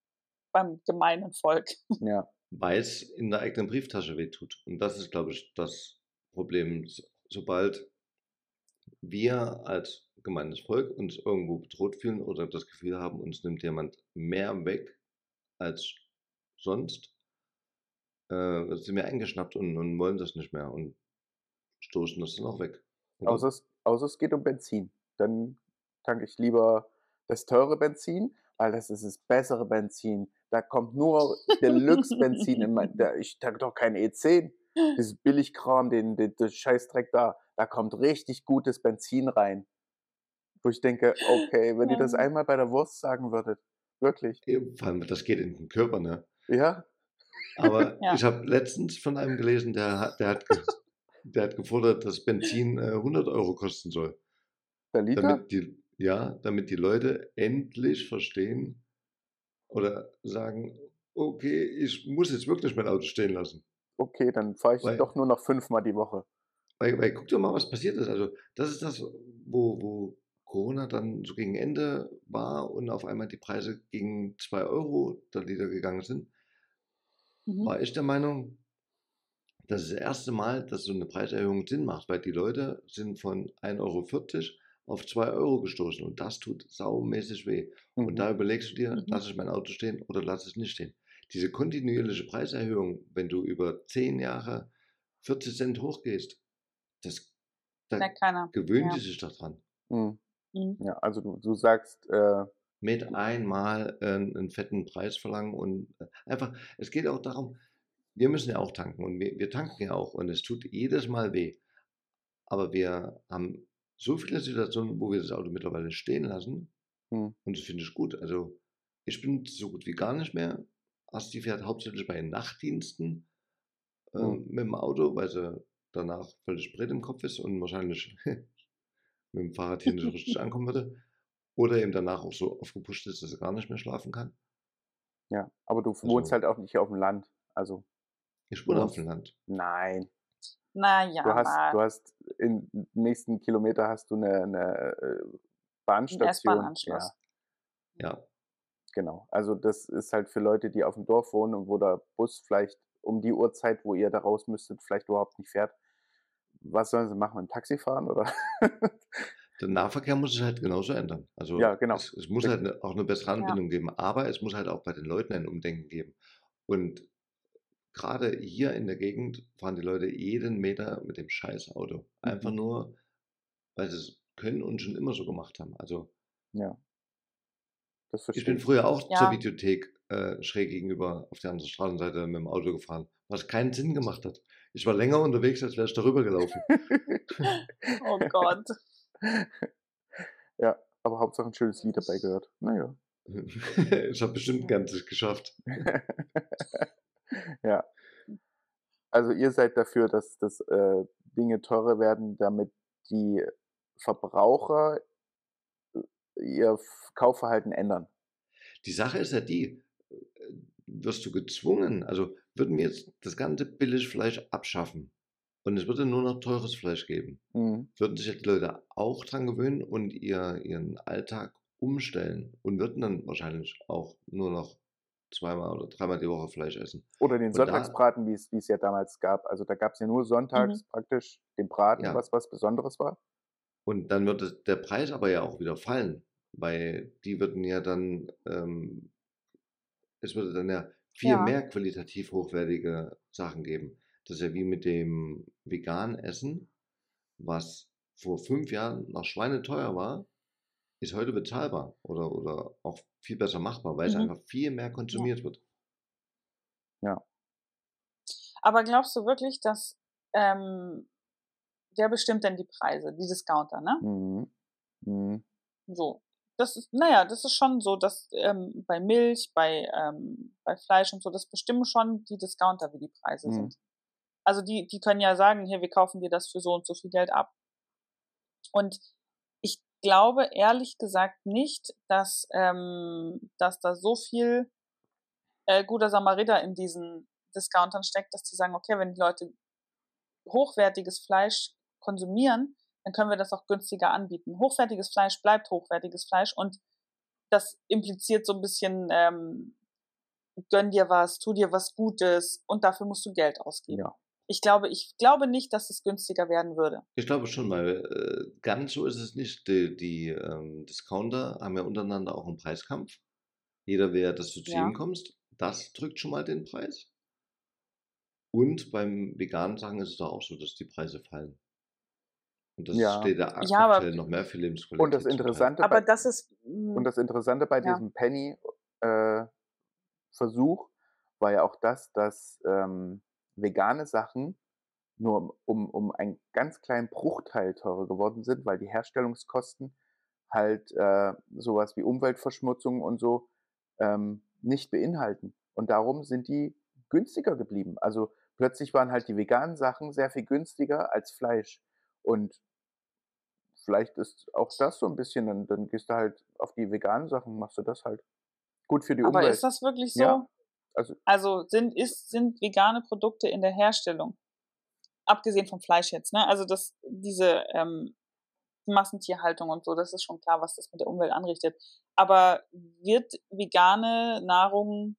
beim gemeinen Volk. ja, weil es in der eigenen Brieftasche wehtut. Und das ist, glaube ich, das Problem. Sobald wir als gemeines Volk uns irgendwo bedroht fühlen oder das Gefühl haben, uns nimmt jemand mehr weg als sonst, äh, sind wir eingeschnappt und, und wollen das nicht mehr und stoßen das dann auch weg. außer es, außer es geht um Benzin. Dann tanke ich lieber das teure Benzin, weil das ist das bessere Benzin. Da kommt nur Deluxe-Benzin in mein. Da, ich tanke doch kein E10. Dieses Billigkram, den, den, den Scheißdreck da. Da kommt richtig gutes Benzin rein. Wo ich denke, okay, wenn ihr das Ja. einmal bei der Wurst sagen würdet, wirklich. Ja, Vor allem, das geht in den Körper, ne? Ja, Aber Ja. ich habe letztens von einem gelesen, der hat, der hat, der hat gefordert, dass Benzin äh, 100 Euro kosten soll. der Liter? Damit die, ja, damit die Leute endlich verstehen oder sagen, okay, ich muss jetzt wirklich mein Auto stehen lassen. Okay, dann fahre ich Weil- doch nur noch fünfmal die Woche. Weil, weil guck doch mal, was passiert ist. Also, das ist das, wo, wo Corona dann so gegen Ende war und auf einmal die Preise gegen 2 Euro der Liter gegangen sind. Mhm. war ich der Meinung, das ist das erste Mal, dass so eine Preiserhöhung Sinn macht, weil die Leute sind von 1,40 Euro auf 2 Euro gestoßen und das tut saumäßig weh. Mhm. Und da überlegst du dir, Mhm. lasse ich mein Auto stehen oder lasse es nicht stehen. Diese kontinuierliche Preiserhöhung, wenn du über 10 Jahre 40 Cent hochgehst, das, da gewöhnt Ja. sich doch dran. Mhm. Mhm. Ja, also du, du sagst, äh, mit einmal äh, einen fetten Preis verlangen und äh, einfach, es geht auch darum, wir müssen ja auch tanken und wir, wir tanken ja auch und es tut jedes Mal weh. Aber wir haben so viele Situationen, wo wir das Auto mittlerweile stehen lassen Hm. und das finde ich gut. Also ich bin so gut wie gar nicht mehr. Asti fährt hauptsächlich bei Nachtdiensten äh, Hm. mit dem Auto, weil sie danach völlig breit im Kopf ist und wahrscheinlich mit dem Fahrrad hier nicht richtig ankommen würde. Oder eben danach auch so aufgepusht ist, dass sie gar nicht mehr schlafen kann. Ja, aber du wohnst Also- halt auch nicht auf dem Land. Also, Ich wohne auf dem Land. nein. Naja, Du hast, mal. du hast im nächsten Kilometer hast du eine, eine äh, Bahnstation. Ja, Ja. genau. Also das ist halt für Leute, die auf dem Dorf wohnen und wo der Bus vielleicht um die Uhrzeit, wo ihr da raus müsstet, vielleicht überhaupt nicht fährt. Was sollen sie machen? Mit dem Taxi fahren oder? Der Nahverkehr muss sich halt genauso ändern. Also Ja, genau. es, es muss halt ne, auch eine bessere Ja. Anbindung geben, aber es muss halt auch bei den Leuten ein Umdenken geben. Und gerade hier in der Gegend fahren die Leute jeden Meter mit dem Scheißauto. Einfach Mhm. nur, weil sie es können und schon immer so gemacht haben. Also ja. Das ich bin früher auch Ja. zur Videothek äh, schräg gegenüber auf der anderen Straßenseite mit dem Auto gefahren, was keinen Sinn gemacht hat. Ich war länger unterwegs, als wäre ich darüber gelaufen. Oh Gott. ja, aber Hauptsache ein schönes Lied dabei gehört. Naja. ich habe bestimmt ein ganzes geschafft. ja. Also ihr seid dafür, dass, dass äh, Dinge teurer werden, damit die Verbraucher äh, ihr Kaufverhalten ändern. Die Sache ist ja die, äh, wirst du gezwungen, also würden wir jetzt das ganze Billigfleisch abschaffen und es würde nur noch teures Fleisch geben, Mhm. würden sich ja die Leute auch dran gewöhnen und ihr, ihren Alltag umstellen und würden dann wahrscheinlich auch nur noch zweimal oder dreimal die Woche Fleisch essen. Oder den Und Sonntagsbraten, wie es wie es ja damals gab. Also da gab es ja nur sonntags praktisch den Braten, Ja. was was Besonderes war. Und dann würde der Preis aber ja auch wieder fallen, weil die würden ja dann, ähm, es würde dann ja viel Ja. mehr qualitativ hochwertige Sachen geben. Das ist ja wie mit dem veganen Essen, was vor fünf Jahren noch schweineteuer war, ist heute bezahlbar oder, oder auch viel besser machbar, weil es Mhm. einfach viel mehr konsumiert wird. Aber glaubst du wirklich, dass ähm, wer bestimmt denn die Preise? Die Discounter, ne? Mhm. Mhm. So. Das ist, naja, das ist schon so, dass ähm, bei Milch, bei, ähm, bei Fleisch und so, das bestimmen schon die Discounter, wie die Preise Mhm. sind. Also die, die können ja sagen, hier, wir kaufen dir das für so und so viel Geld ab. Und ich glaube ehrlich gesagt nicht, dass, ähm, dass da so viel äh, guter Samariter in diesen Discountern steckt, dass die sagen, okay, wenn die Leute hochwertiges Fleisch konsumieren, dann können wir das auch günstiger anbieten. Hochwertiges Fleisch bleibt hochwertiges Fleisch und das impliziert so ein bisschen, ähm, gönn dir was, tu dir was Gutes und dafür musst du Geld ausgeben. Ja. Ich glaube, ich glaube nicht, dass es günstiger werden würde. Ich glaube schon, weil äh, ganz so ist es nicht. Die, die ähm, Discounter haben ja untereinander auch einen Preiskampf. Jeder will dass du zu Ja. ihm kommst. Das drückt schon mal den Preis. Und beim veganen Sachen ist es auch so, dass die Preise fallen. Und das Ja. steht ja Ja, aber- aktuell noch mehr für Lebensqualität. Und das. Interessante Aber bei, das ist mm, Und das Interessante bei Ja. diesem Penny-Versuch war ja auch das, dass ähm, vegane Sachen nur um, um einen ganz kleinen Bruchteil teurer geworden sind, weil die Herstellungskosten halt äh, sowas wie Umweltverschmutzung und so ähm, nicht beinhalten. Und darum sind die günstiger geblieben. Also plötzlich waren halt die veganen Sachen sehr viel günstiger als Fleisch. Und vielleicht ist auch das so ein bisschen, dann, dann gehst du halt auf die veganen Sachen, machst du das halt. Gut für die aber Umwelt. ist das wirklich so? Ja. Also, Also sind, ist, sind vegane Produkte in der Herstellung, abgesehen vom Fleisch jetzt, ne? Also das, diese ähm, Massentierhaltung und so, das ist schon klar, was das mit der Umwelt anrichtet. Aber wird vegane Nahrung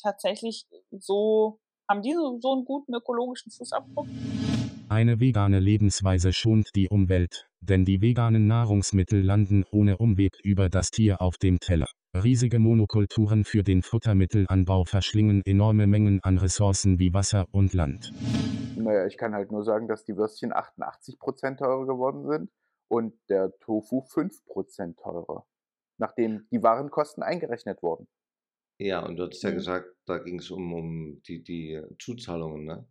tatsächlich so, haben die so, so einen guten ökologischen Fußabdruck? Eine vegane Lebensweise schont die Umwelt, denn die veganen Nahrungsmittel landen ohne Umweg über das Tier auf dem Teller. Riesige Monokulturen für den Futtermittelanbau verschlingen enorme Mengen an Ressourcen wie Wasser und Land. naja, ich kann halt nur sagen, dass die Würstchen 88% teurer geworden sind und der Tofu 5% teurer. nachdem die Warenkosten eingerechnet wurden. Ja, und du hattest ja Mhm. gesagt, da ging es um, um die, die Zuzahlungen, ne?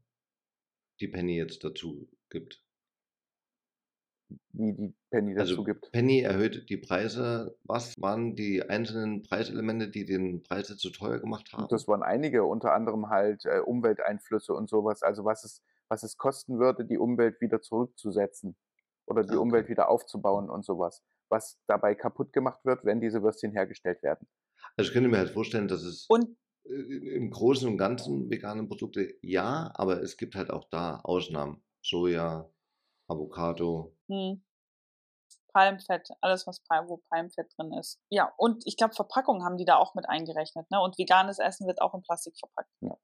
Die Penny jetzt dazu gibt. wie die Penny dazu Also gibt. Penny erhöht die Preise. Was waren die einzelnen Preiselemente, die den Preis so teuer gemacht haben? Das waren einige, unter anderem halt äh, Umwelteinflüsse und sowas. Also was es, was es kosten würde, die Umwelt wieder zurückzusetzen oder die Ah, okay. Umwelt wieder aufzubauen und sowas. Was dabei kaputt gemacht wird, wenn diese Würstchen hergestellt werden. Also ich könnte mir halt vorstellen, dass es Und im Großen und Ganzen vegane Produkte ja, aber es gibt halt auch da Ausnahmen. Soja, Avocado. Hm. Palmfett, alles was Palm, wo Palmfett drin ist. Ja, und ich glaube, Verpackungen haben die da auch mit eingerechnet, ne? Und veganes Essen wird auch in Plastik verpackt. Ja.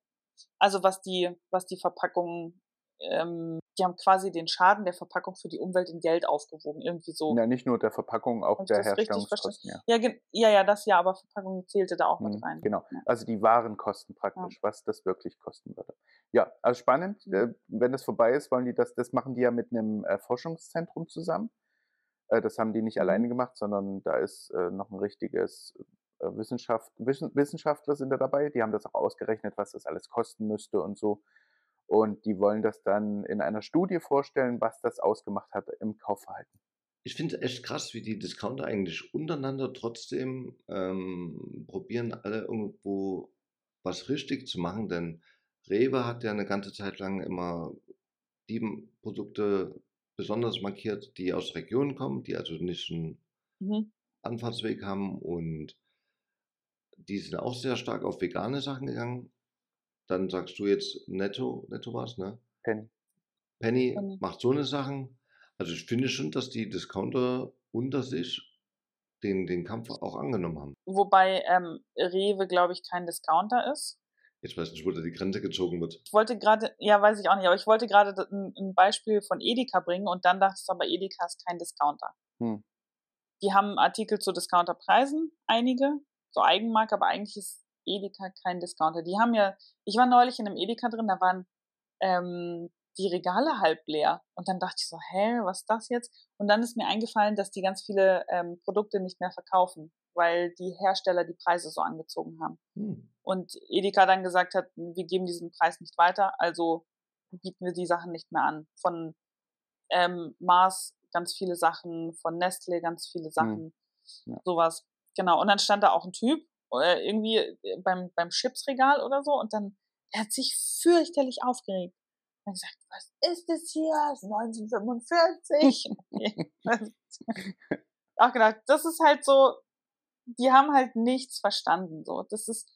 Also was die, was die Verpackungen, ähm, die haben quasi den Schaden der Verpackung für die Umwelt in Geld aufgewogen, irgendwie so. Ja, nicht nur der Verpackung, auch Hab der Herstellungskosten. Ja. Ja, ja, ja, das ja, aber Verpackung zählte da auch mit Mhm, rein. Genau. Ja. Also die Warenkosten praktisch, was das wirklich kosten würde. Ja, also spannend. Äh, wenn das vorbei ist, wollen die das, das machen die ja mit einem Forschungszentrum zusammen. Äh, das haben die nicht Mhm. alleine gemacht, sondern da ist äh, noch ein richtiges Wissenschaft, Wissen, Wissenschaftler sind da dabei. Die haben das auch ausgerechnet, was das alles kosten müsste und so. Und die wollen das dann in einer Studie vorstellen, was das ausgemacht hat im Kaufverhalten. Ich finde es echt krass, wie die Discounter eigentlich untereinander trotzdem ähm, probieren, alle irgendwo was richtig zu machen. Denn Rewe hat ja eine ganze Zeit lang immer die Produkte besonders markiert, die aus Regionen kommen, die also nicht einen Mhm. Anfahrtsweg haben und die sind auch sehr stark auf vegane Sachen gegangen. Dann sagst du jetzt Netto, Netto was, ne? Penny. Penny Penny. macht so eine Sachen. Also ich finde schon, dass die Discounter unter sich den, den Kampf auch angenommen haben. Wobei ähm, Rewe, glaube ich, kein Discounter ist. Jetzt weiß ich nicht, wo da die Grenze gezogen wird. Ich wollte gerade, ja, weiß ich auch nicht, aber ich wollte gerade ein, ein Beispiel von Edeka bringen und dann dachte ich aber, Edeka ist kein Discounter. Hm. Die haben Artikel zu Discounterpreisen, einige, so Eigenmarke, aber eigentlich ist Edeka kein Discounter. Die haben ja, ich war neulich in einem Edeka drin, da waren ähm, die Regale halb leer. Und dann dachte ich so, hä, was ist das jetzt? Und dann ist mir eingefallen, dass die ganz viele ähm, Produkte nicht mehr verkaufen, weil die Hersteller die Preise so angezogen haben. Hm. Und Edeka dann gesagt hat, wir geben diesen Preis nicht weiter, also bieten wir die Sachen nicht mehr an. Von ähm, Mars ganz viele Sachen, von Nestle ganz viele Sachen, Ja. sowas. Genau. Und dann stand da auch ein Typ, irgendwie äh, beim, beim Chipsregal oder so, und dann, er hat sich fürchterlich aufgeregt. Und gesagt, was ist das hier? Das ist 1945. Okay. auch gedacht, das ist halt so, die haben halt nichts verstanden. So, das ist,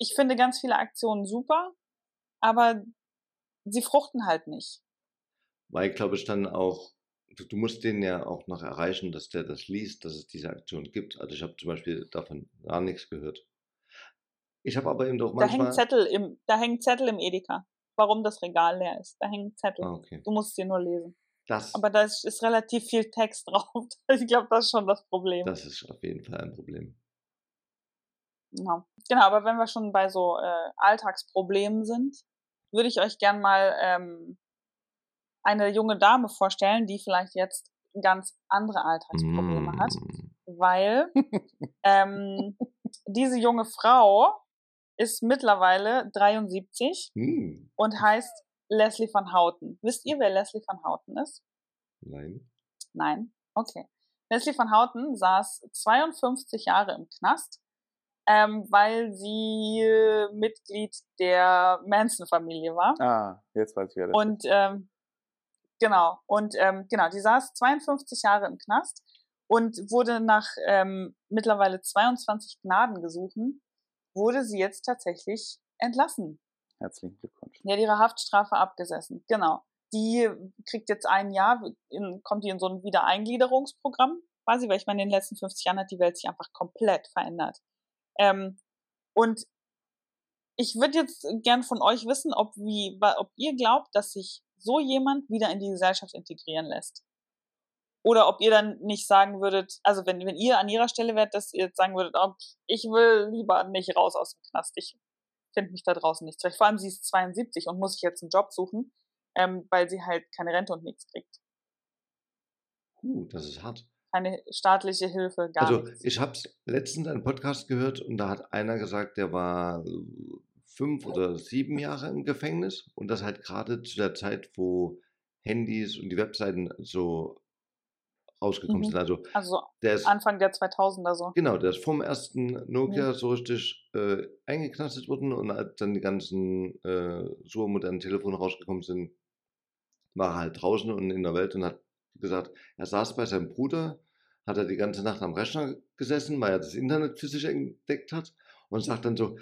ich finde ganz viele Aktionen super, aber sie fruchten halt nicht. Weil, glaube ich, dann auch, du, musst den ja auch noch erreichen, dass der das liest, dass es diese Aktion gibt. Also ich habe zum Beispiel davon gar nichts gehört. Ich habe aber eben doch Da hängen manchmal... Zettel im, da hängen Zettel im Edeka, warum das Regal leer ist. Da hängen Zettel. Ah, okay. Du musst sie nur lesen. Das, Aber da ist, ist relativ viel Text drauf. Ich glaube, das ist schon das Problem. das ist auf jeden Fall ein Problem. Ja. Genau, aber wenn wir schon bei so äh, Alltagsproblemen sind, würde ich euch gern mal ähm, eine junge Dame vorstellen, die vielleicht jetzt ganz andere Alltagsprobleme hat, Mm. weil ähm, diese junge Frau ist mittlerweile 73 Hm. und heißt Leslie van Houten. Wisst ihr, wer Leslie van Houten ist? Nein. Nein? Okay. Leslie van Houten saß 52 Jahre im Knast, ähm, weil sie äh, Mitglied der Manson-Familie war. Ah, jetzt weiß ich, wer das Und ähm, genau, und ähm, genau, die saß 52 Jahre im Knast und wurde nach ähm, mittlerweile 22 Gnadengesuchen, wurde sie jetzt tatsächlich entlassen. Herzlichen Glückwunsch. Die hat ihre Haftstrafe abgesessen, genau. Die kriegt jetzt ein Jahr, in, kommt die in so ein Wiedereingliederungsprogramm, quasi, weil ich meine, in den letzten 50 Jahren hat die Welt sich einfach komplett verändert. Ähm, und ich würde jetzt gern von euch wissen, ob, wie, ob ihr glaubt, dass sich so jemand wieder in die Gesellschaft integrieren lässt. Oder ob ihr dann nicht sagen würdet, also wenn, wenn ihr an ihrer Stelle wärt, dass ihr jetzt sagen würdet, oh, ich will lieber nicht raus aus dem Knast, ich finde mich da draußen nicht zurecht. Vor allem sie ist 72 und muss sich jetzt einen Job suchen, ähm, weil sie halt keine Rente und nichts kriegt. Uh, das ist hart. keine staatliche Hilfe, gar Also nichts. ich habe letztens einen Podcast gehört und da hat einer gesagt, der war fünf oder sieben Jahre im Gefängnis und das halt gerade zu der Zeit, wo Handys und die Webseiten so rausgekommen Mhm. sind. Also Also der ist Anfang der 2000er so. Genau, der ist vom ersten Mhm. Nokia so richtig äh, eingeknastet worden und als dann die ganzen äh, super modernen Telefone rausgekommen sind, war er halt draußen und in der Welt und hat gesagt, er saß bei seinem Bruder, hat er die ganze Nacht am Rechner gesessen, weil er das Internet für sich entdeckt hat und sagt dann so,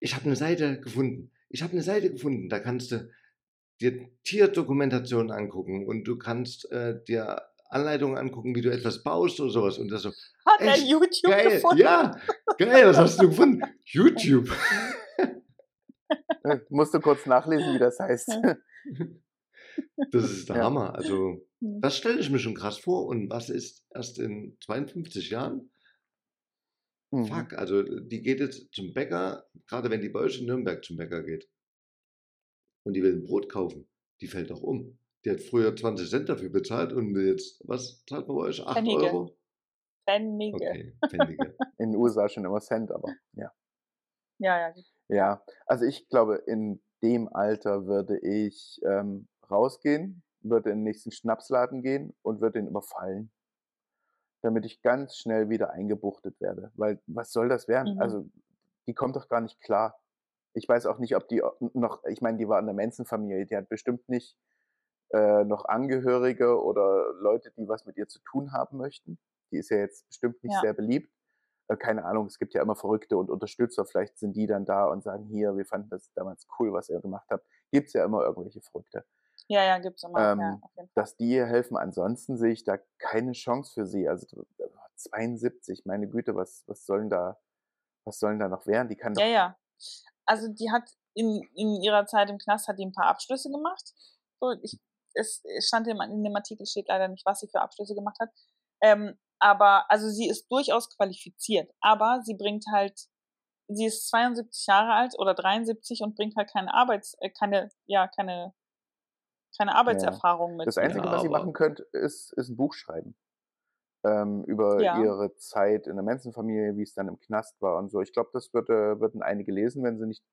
ich habe eine Seite gefunden, ich habe eine Seite gefunden, da kannst du dir Tierdokumentationen angucken und du kannst äh, dir Anleitungen angucken, wie du etwas baust oder sowas und das so, Hat er? YouTube Geil, gefunden? ja, geil, was hast du gefunden? YouTube. Äh, Musst du kurz nachlesen, wie das heißt. Das ist der Ja. Hammer. Also, Mhm. das stelle ich mir schon krass vor. Und was ist erst in 52 Jahren? Mhm. Fuck, also die geht jetzt zum Bäcker, gerade wenn die bei euch in Nürnberg zum Bäcker geht und die will ein Brot kaufen, die fällt doch um. Die hat früher 20 Cent dafür bezahlt und jetzt, was zahlt man bei euch? 8 Pfennige. Euro? Pfennige. Okay, Pfennige. In den USA schon immer Cent, aber ja. Ja, ja. Ja, also ich glaube, in dem Alter würde ich ähm, rausgehen, würde in den nächsten Schnapsladen gehen und würde ihn überfallen, damit ich ganz schnell wieder eingebuchtet werde. Weil was soll das werden? Mhm. Also die kommt doch gar nicht klar. Ich weiß auch nicht, ob die noch, ich meine, die war in der Menschenfamilie, die hat bestimmt nicht äh, noch Angehörige oder Leute, die was mit ihr zu tun haben möchten. Die ist ja jetzt bestimmt nicht Ja. sehr beliebt. Äh, keine Ahnung, es gibt ja immer Verrückte und Unterstützer. Vielleicht sind die dann da und sagen, hier, wir fanden das damals cool, was ihr gemacht habt. Gibt's ja immer irgendwelche Verrückte. Ja, ja, gibt's immer. ja, Ähm, Fall. Dass die ihr helfen. Ansonsten sehe ich da keine Chance für sie. Also äh, 72, meine Güte, was, was sollen da, was sollen da noch werden? Die kann doch Ja, ja. Also die hat in, in ihrer Zeit im Knast hat die ein paar Abschlüsse gemacht. So, ich, es, es stand in, in dem Artikel steht leider nicht, was sie für Abschlüsse gemacht hat. Ähm, aber also sie ist durchaus qualifiziert, aber sie bringt halt, sie ist 72 Jahre alt oder 73 und bringt halt keine Arbeits, äh, keine, ja, keine, keine Arbeitserfahrung mit. Das Einzige, Ja, was sie aber- machen könnt, ist, ist ein Buch schreiben. Ähm, über Ja. ihre Zeit in der Menschenfamilie, wie es dann im Knast war und so. Ich glaube, das wird, äh, würden einige lesen, wenn sie nicht,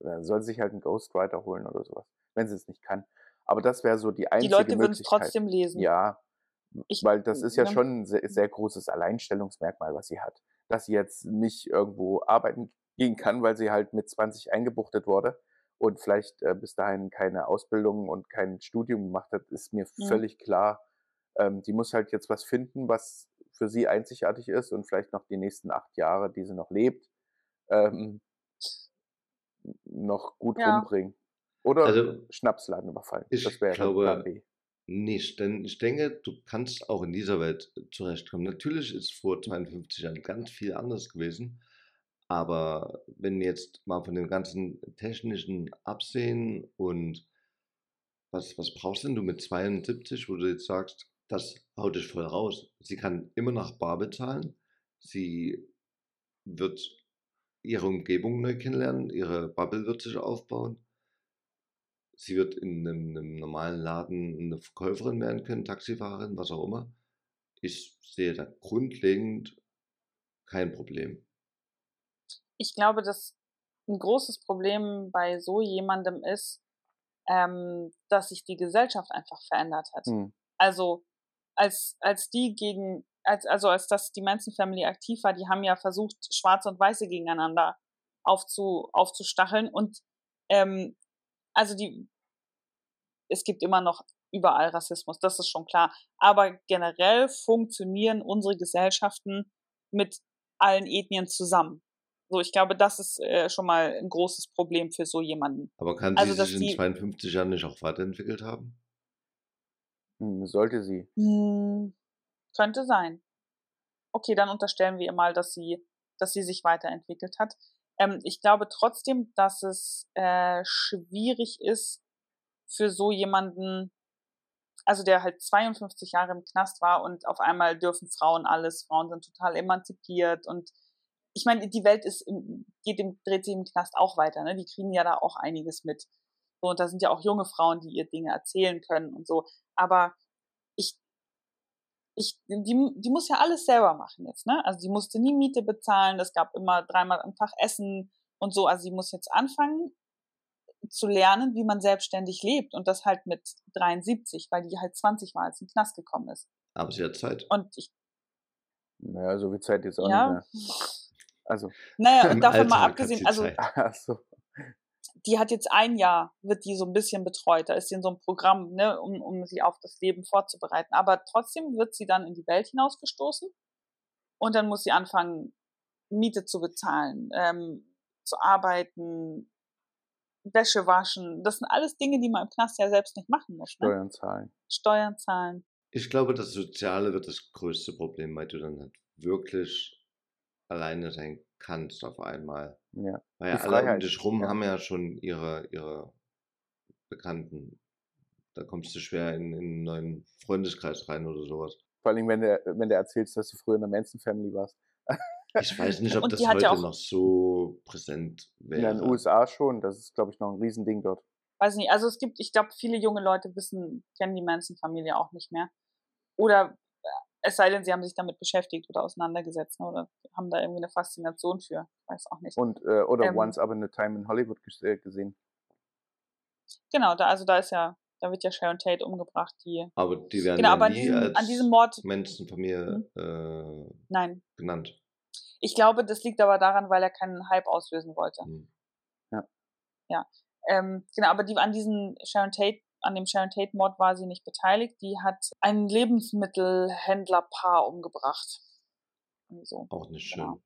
oder soll sie sich halt einen Ghostwriter holen oder sowas, wenn sie es nicht kann. Aber das wäre so die Die einzige Leute würden es trotzdem lesen. Ja, Ich- weil das ist ja ne? schon ein sehr, sehr großes Alleinstellungsmerkmal, was sie hat. Dass sie jetzt nicht irgendwo arbeiten gehen kann, weil sie halt mit 20 eingebuchtet wurde und vielleicht äh, bis dahin keine Ausbildung und kein Studium gemacht hat, ist mir Mhm. völlig klar. Ähm, die muss halt jetzt was finden, was für sie einzigartig ist und vielleicht noch die nächsten acht Jahre, die sie noch lebt, ähm, noch gut Ja. rumbringen. Oder Also, Schnapsladen überfallen. ich das wäre glaube, Plan B. Nicht, denn ich denke, du kannst auch in dieser Welt zurechtkommen. Natürlich ist vor 52 Jahren ganz viel anders gewesen, aber wenn jetzt mal von dem ganzen technischen absehen und was, was brauchst denn du mit 72, wo du jetzt sagst, das haut dich voll raus. Sie kann immer noch bar bezahlen, sie wird ihre Umgebung neu kennenlernen, ihre Bubble wird sich aufbauen sie wird in einem, einem normalen Laden eine Verkäuferin werden können, Taxifahrerin, was auch immer. Ich sehe da grundlegend kein Problem. Ich glaube, dass ein großes Problem bei so jemandem ist, ähm, dass sich die Gesellschaft einfach verändert hat. Hm. Also als als die gegen als also als das die Manson Family aktiv war, die haben ja versucht Schwarze und Weiße gegeneinander aufzu aufzustacheln und ähm, also die es gibt immer noch überall Rassismus, das ist schon klar. Aber generell funktionieren unsere Gesellschaften mit allen Ethnien zusammen. So, ich glaube, das ist äh, schon mal ein großes Problem für so jemanden. Aber kann Also, sie dass sich in die- 52 Jahren nicht auch weiterentwickelt haben? Hm, Sollte sie. Hm, könnte sein. Okay, dann unterstellen wir ihr mal, dass sie, dass sie sich weiterentwickelt hat. Ähm, ich glaube trotzdem, dass es äh, schwierig ist für so jemanden, also der halt 52 Jahre im Knast war und auf einmal dürfen Frauen alles, Frauen sind total emanzipiert und ich meine, die Welt ist im, geht im, dreht sich im Knast auch weiter, ne? Die kriegen ja da auch einiges mit. So, und da sind ja auch junge Frauen, die ihr Dinge erzählen können und so. Aber ich, ich, die, die muss ja alles selber machen jetzt, ne? Also die musste nie Miete bezahlen, es gab immer dreimal am Tag Essen und so. Also sie muss jetzt anfangen zu lernen, wie man selbstständig lebt und das halt mit 73, weil die halt 20 Mal ins den Knast gekommen ist. Aber sie hat Zeit. Und ich, Naja, so viel Zeit jetzt auch ja, nicht mehr. Also, naja, und davon mal Alltag hat abgesehen, also so. die hat jetzt ein Jahr, wird die so ein bisschen betreut. Da ist sie in so einem Programm, ne, um, um sie auf das Leben vorzubereiten. Aber trotzdem wird sie dann in die Welt hinausgestoßen und dann muss sie anfangen, Miete zu bezahlen, ähm, zu arbeiten, Wäsche waschen. Das sind alles Dinge, die man im Knast ja selbst nicht machen muss. Ne? Steuern zahlen. Steuern zahlen. Ich glaube, das Soziale wird das größte Problem, weil du dann halt wirklich alleine sein kannst auf einmal. Ja. Weil ja alle um dich rum ja. haben ja schon ihre, ihre Bekannten. Da kommst du schwer in, in einen neuen Freundeskreis rein oder sowas. Vor allem, wenn du, wenn du erzählst, dass du früher in der Manson Family warst. Ich weiß nicht, ob Und das heute ja noch so präsent In wäre. den USA schon. Das ist, glaube ich, noch ein Riesending dort. Weiß nicht, also es gibt, ich glaube, viele junge Leute wissen, kennen die Manson-Familie auch nicht mehr. Oder es sei denn, sie haben sich damit beschäftigt oder auseinandergesetzt ne, oder haben da irgendwie eine Faszination für. Weiß auch nicht. Und, äh, oder Ähm. Once Upon a Time in Hollywood äh, gesehen. Genau, da, also da ist ja, da wird ja Sharon Tate umgebracht, die. Aber die werden Genau, ja aber an nie diesem, als an diesem Mord, Menschenfamilie äh, nein. genannt. Ich glaube, das liegt aber daran, weil er keinen Hype auslösen wollte. Hm. Ähm, genau, aber die an diesem Sharon Tate, an dem Sharon Tate Mord war sie nicht beteiligt. Die hat ein Lebensmittelhändlerpaar umgebracht. So. Auch nicht schön. Genau.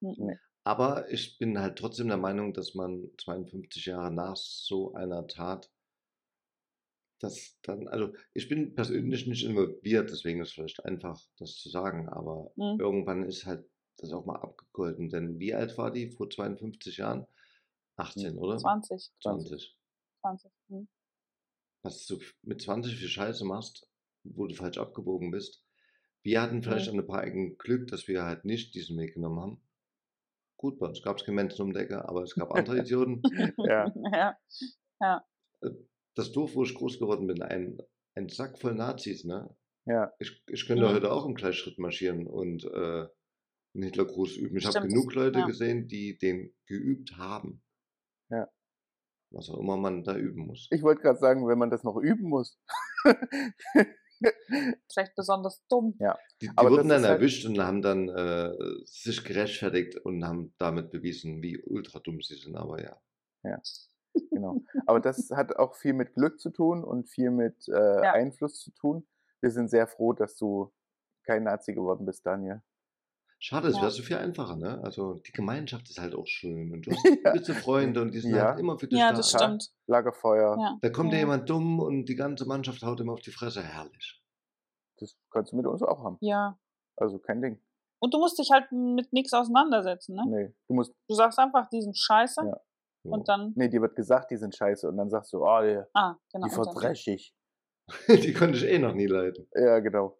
Mhm. Nee. Aber ich bin halt trotzdem der Meinung, dass man 52 Jahre nach so einer Tat das dann, also ich bin persönlich nicht involviert, deswegen ist es vielleicht einfach, das zu sagen, aber Mhm. irgendwann ist halt das auch mal abgegolten. Denn wie alt war die vor 52 Jahren? 18, oder? 20. 20. 20. Hm. Was du mit 20 für Scheiße machst, wo du falsch abgebogen bist. Wir hatten vielleicht Mhm. an ein paar Ecken Glück, dass wir halt nicht diesen Weg genommen haben. Gut, bei uns gab es keinen Menschen um die Ecke, aber es gab andere Idioten. Ja. ja. Das Dorf, wo ich groß geworden bin, ein, ein Sack voll Nazis, ne? Ja. Ich, ich könnte Mhm. heute auch im Gleichschritt marschieren und äh, einen Hitlergruß üben. Ich habe genug Leute ja. gesehen, die den geübt haben. Ja. Was auch immer man da üben muss. Ich wollte gerade sagen, wenn man das noch üben muss. Vielleicht besonders dumm. ja. Die, die Aber wurden dann halt- erwischt und haben dann äh, sich gerechtfertigt und haben damit bewiesen, wie ultra dumm sie sind. Aber ja. Genau. Aber das hat auch viel mit Glück zu tun und viel mit äh, Ja. Einfluss zu tun. Wir sind sehr froh, dass du kein Nazi geworden bist, Daniel. Schade, es Ja. wäre so viel einfacher, ne? Also die Gemeinschaft ist halt auch schön und du hast Ja. gewisse Freunde und die sind Ja. halt immer für dich Ja, da. das Tag. stimmt. Lagerfeuer, Ja. Da kommt dir Ja. jemand dumm und die ganze Mannschaft haut ihm auf die Fresse. Herrlich. das kannst du mit uns auch haben. Ja. Also kein Ding. Und du musst dich halt mit nichts auseinandersetzen, ne? Nee, du musst, Du sagst einfach, die sind scheiße Ja. und dann, nee, dir wird gesagt, die sind scheiße und dann sagst du, oh, die, ah, genau. die verdreschig. die konnte ich eh noch nie leiden. Ja, genau.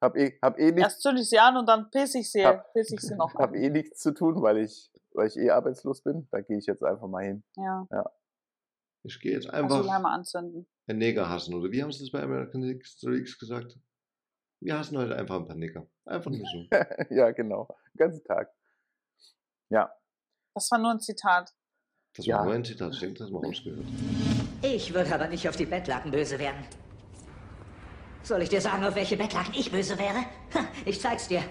Ja. Hab eh, hab eh nichts, Erst zünd ich sie an und dann piss ich sie, Hab- piss ich sie noch hab an. eh nichts zu tun, weil ich, weil ich eh arbeitslos bin. Da gehe ich jetzt einfach mal hin. Ja. Ich gehe jetzt Also einfach Leime anzünden. einen Neger hassen. Oder wie haben sie das bei American History X gesagt? Wir hassen heute einfach ein paar Neger. Einfach nur so. ja, genau. Den ganzen Tag. Ja, Das war nur ein Zitat. Das Ja. war nur ein Zitat. Ich denke, das haben wir rausgehört. Ich würde aber nicht auf die Bettlaken böse werden. Soll ich dir sagen, auf welche Bettlaken ich böse wäre? Ich zeig's dir.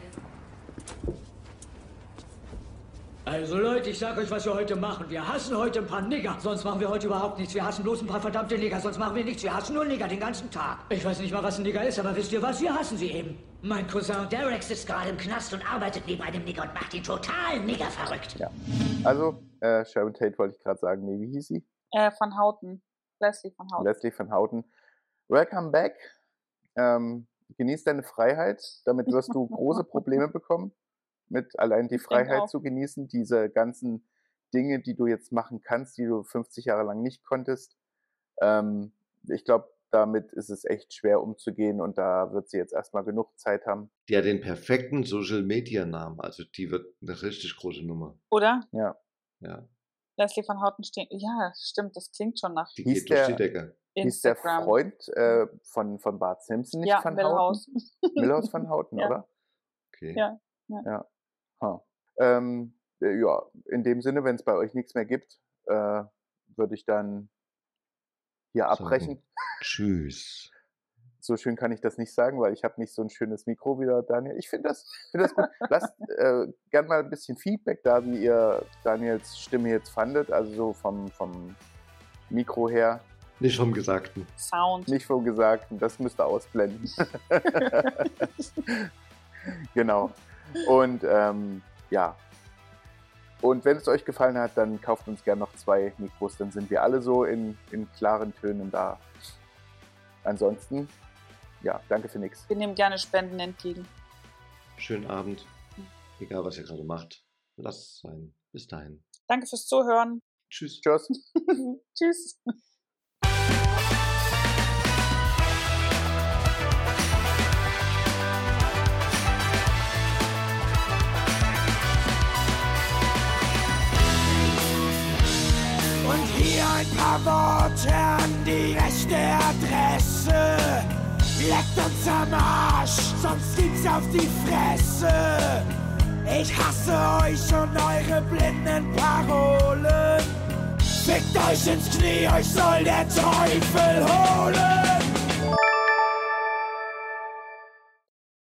Also Leute, ich sag euch, was wir heute machen. Wir hassen heute ein paar Nigger. Sonst machen wir heute überhaupt nichts. Wir hassen bloß ein paar verdammte Nigger. Sonst machen wir nichts. Wir hassen nur Nigger den ganzen Tag. Ich weiß nicht mal, was ein Nigger ist, aber wisst ihr was? Wir hassen sie eben. Mein Cousin Derek sitzt gerade im Knast und arbeitet neben einem Nigger und macht ihn total Nigger verrückt. ja. Also, äh, Sharon Tate wollte ich gerade sagen. Nee, wie hieß sie? Äh, von Houten. Leslie von Houten. Leslie van Houten. Welcome back. Ähm, genieß deine Freiheit. Damit wirst du große Probleme bekommen, mit allein die Ich Freiheit zu genießen. Diese ganzen Dinge, die du jetzt machen kannst, die du 50 Jahre lang nicht konntest. Ähm, ich glaube, damit ist es echt schwer umzugehen und da wird sie jetzt erstmal genug Zeit haben. Die hat den perfekten Social Media Namen. Also die wird eine richtig große Nummer. Oder? Ja. Ja. Leslie von Houten steht. Ja, stimmt, das klingt schon nach. Die Hieß geht durch der- die Decke. Hieß der. Freund äh, von, von Bart Simpson nicht Ja, Van Millhouse. Houten? Millhouse van Houten, Ja. oder? Okay. Ja. ja. Ja. Ha. Ähm, äh, ja, in dem Sinne, wenn es bei euch nichts mehr gibt, äh, würde ich dann hier Sagen. abbrechen. Tschüss. So schön kann ich das nicht sagen, weil ich habe nicht so ein schönes Mikro wie der Daniel. Ich finde das, find das gut. Lasst äh, gern mal ein bisschen Feedback da, wie ihr Daniels Stimme jetzt fandet. Also so vom, vom Mikro her, Nicht vom Gesagten. Sound. nicht vom Gesagten. Das müsst ihr ausblenden. genau. Und ähm, ja. Und wenn es euch gefallen hat, dann kauft uns gern noch zwei Mikros. Dann sind wir alle so in, in klaren Tönen da. Ansonsten, ja, danke für nichts. Wir nehmen gerne Spenden entgegen. Schönen Abend. Egal, was ihr gerade macht. Lasst es sein. Bis dahin. Danke fürs Zuhören. Tschüss. Tschüss. Tschüss. Ein paar Worte an die rechte Adresse. Leckt uns am Arsch, sonst gibt's auf die Fresse. Ich hasse euch und eure blinden Parolen. Fickt euch ins Knie, euch soll der Teufel holen.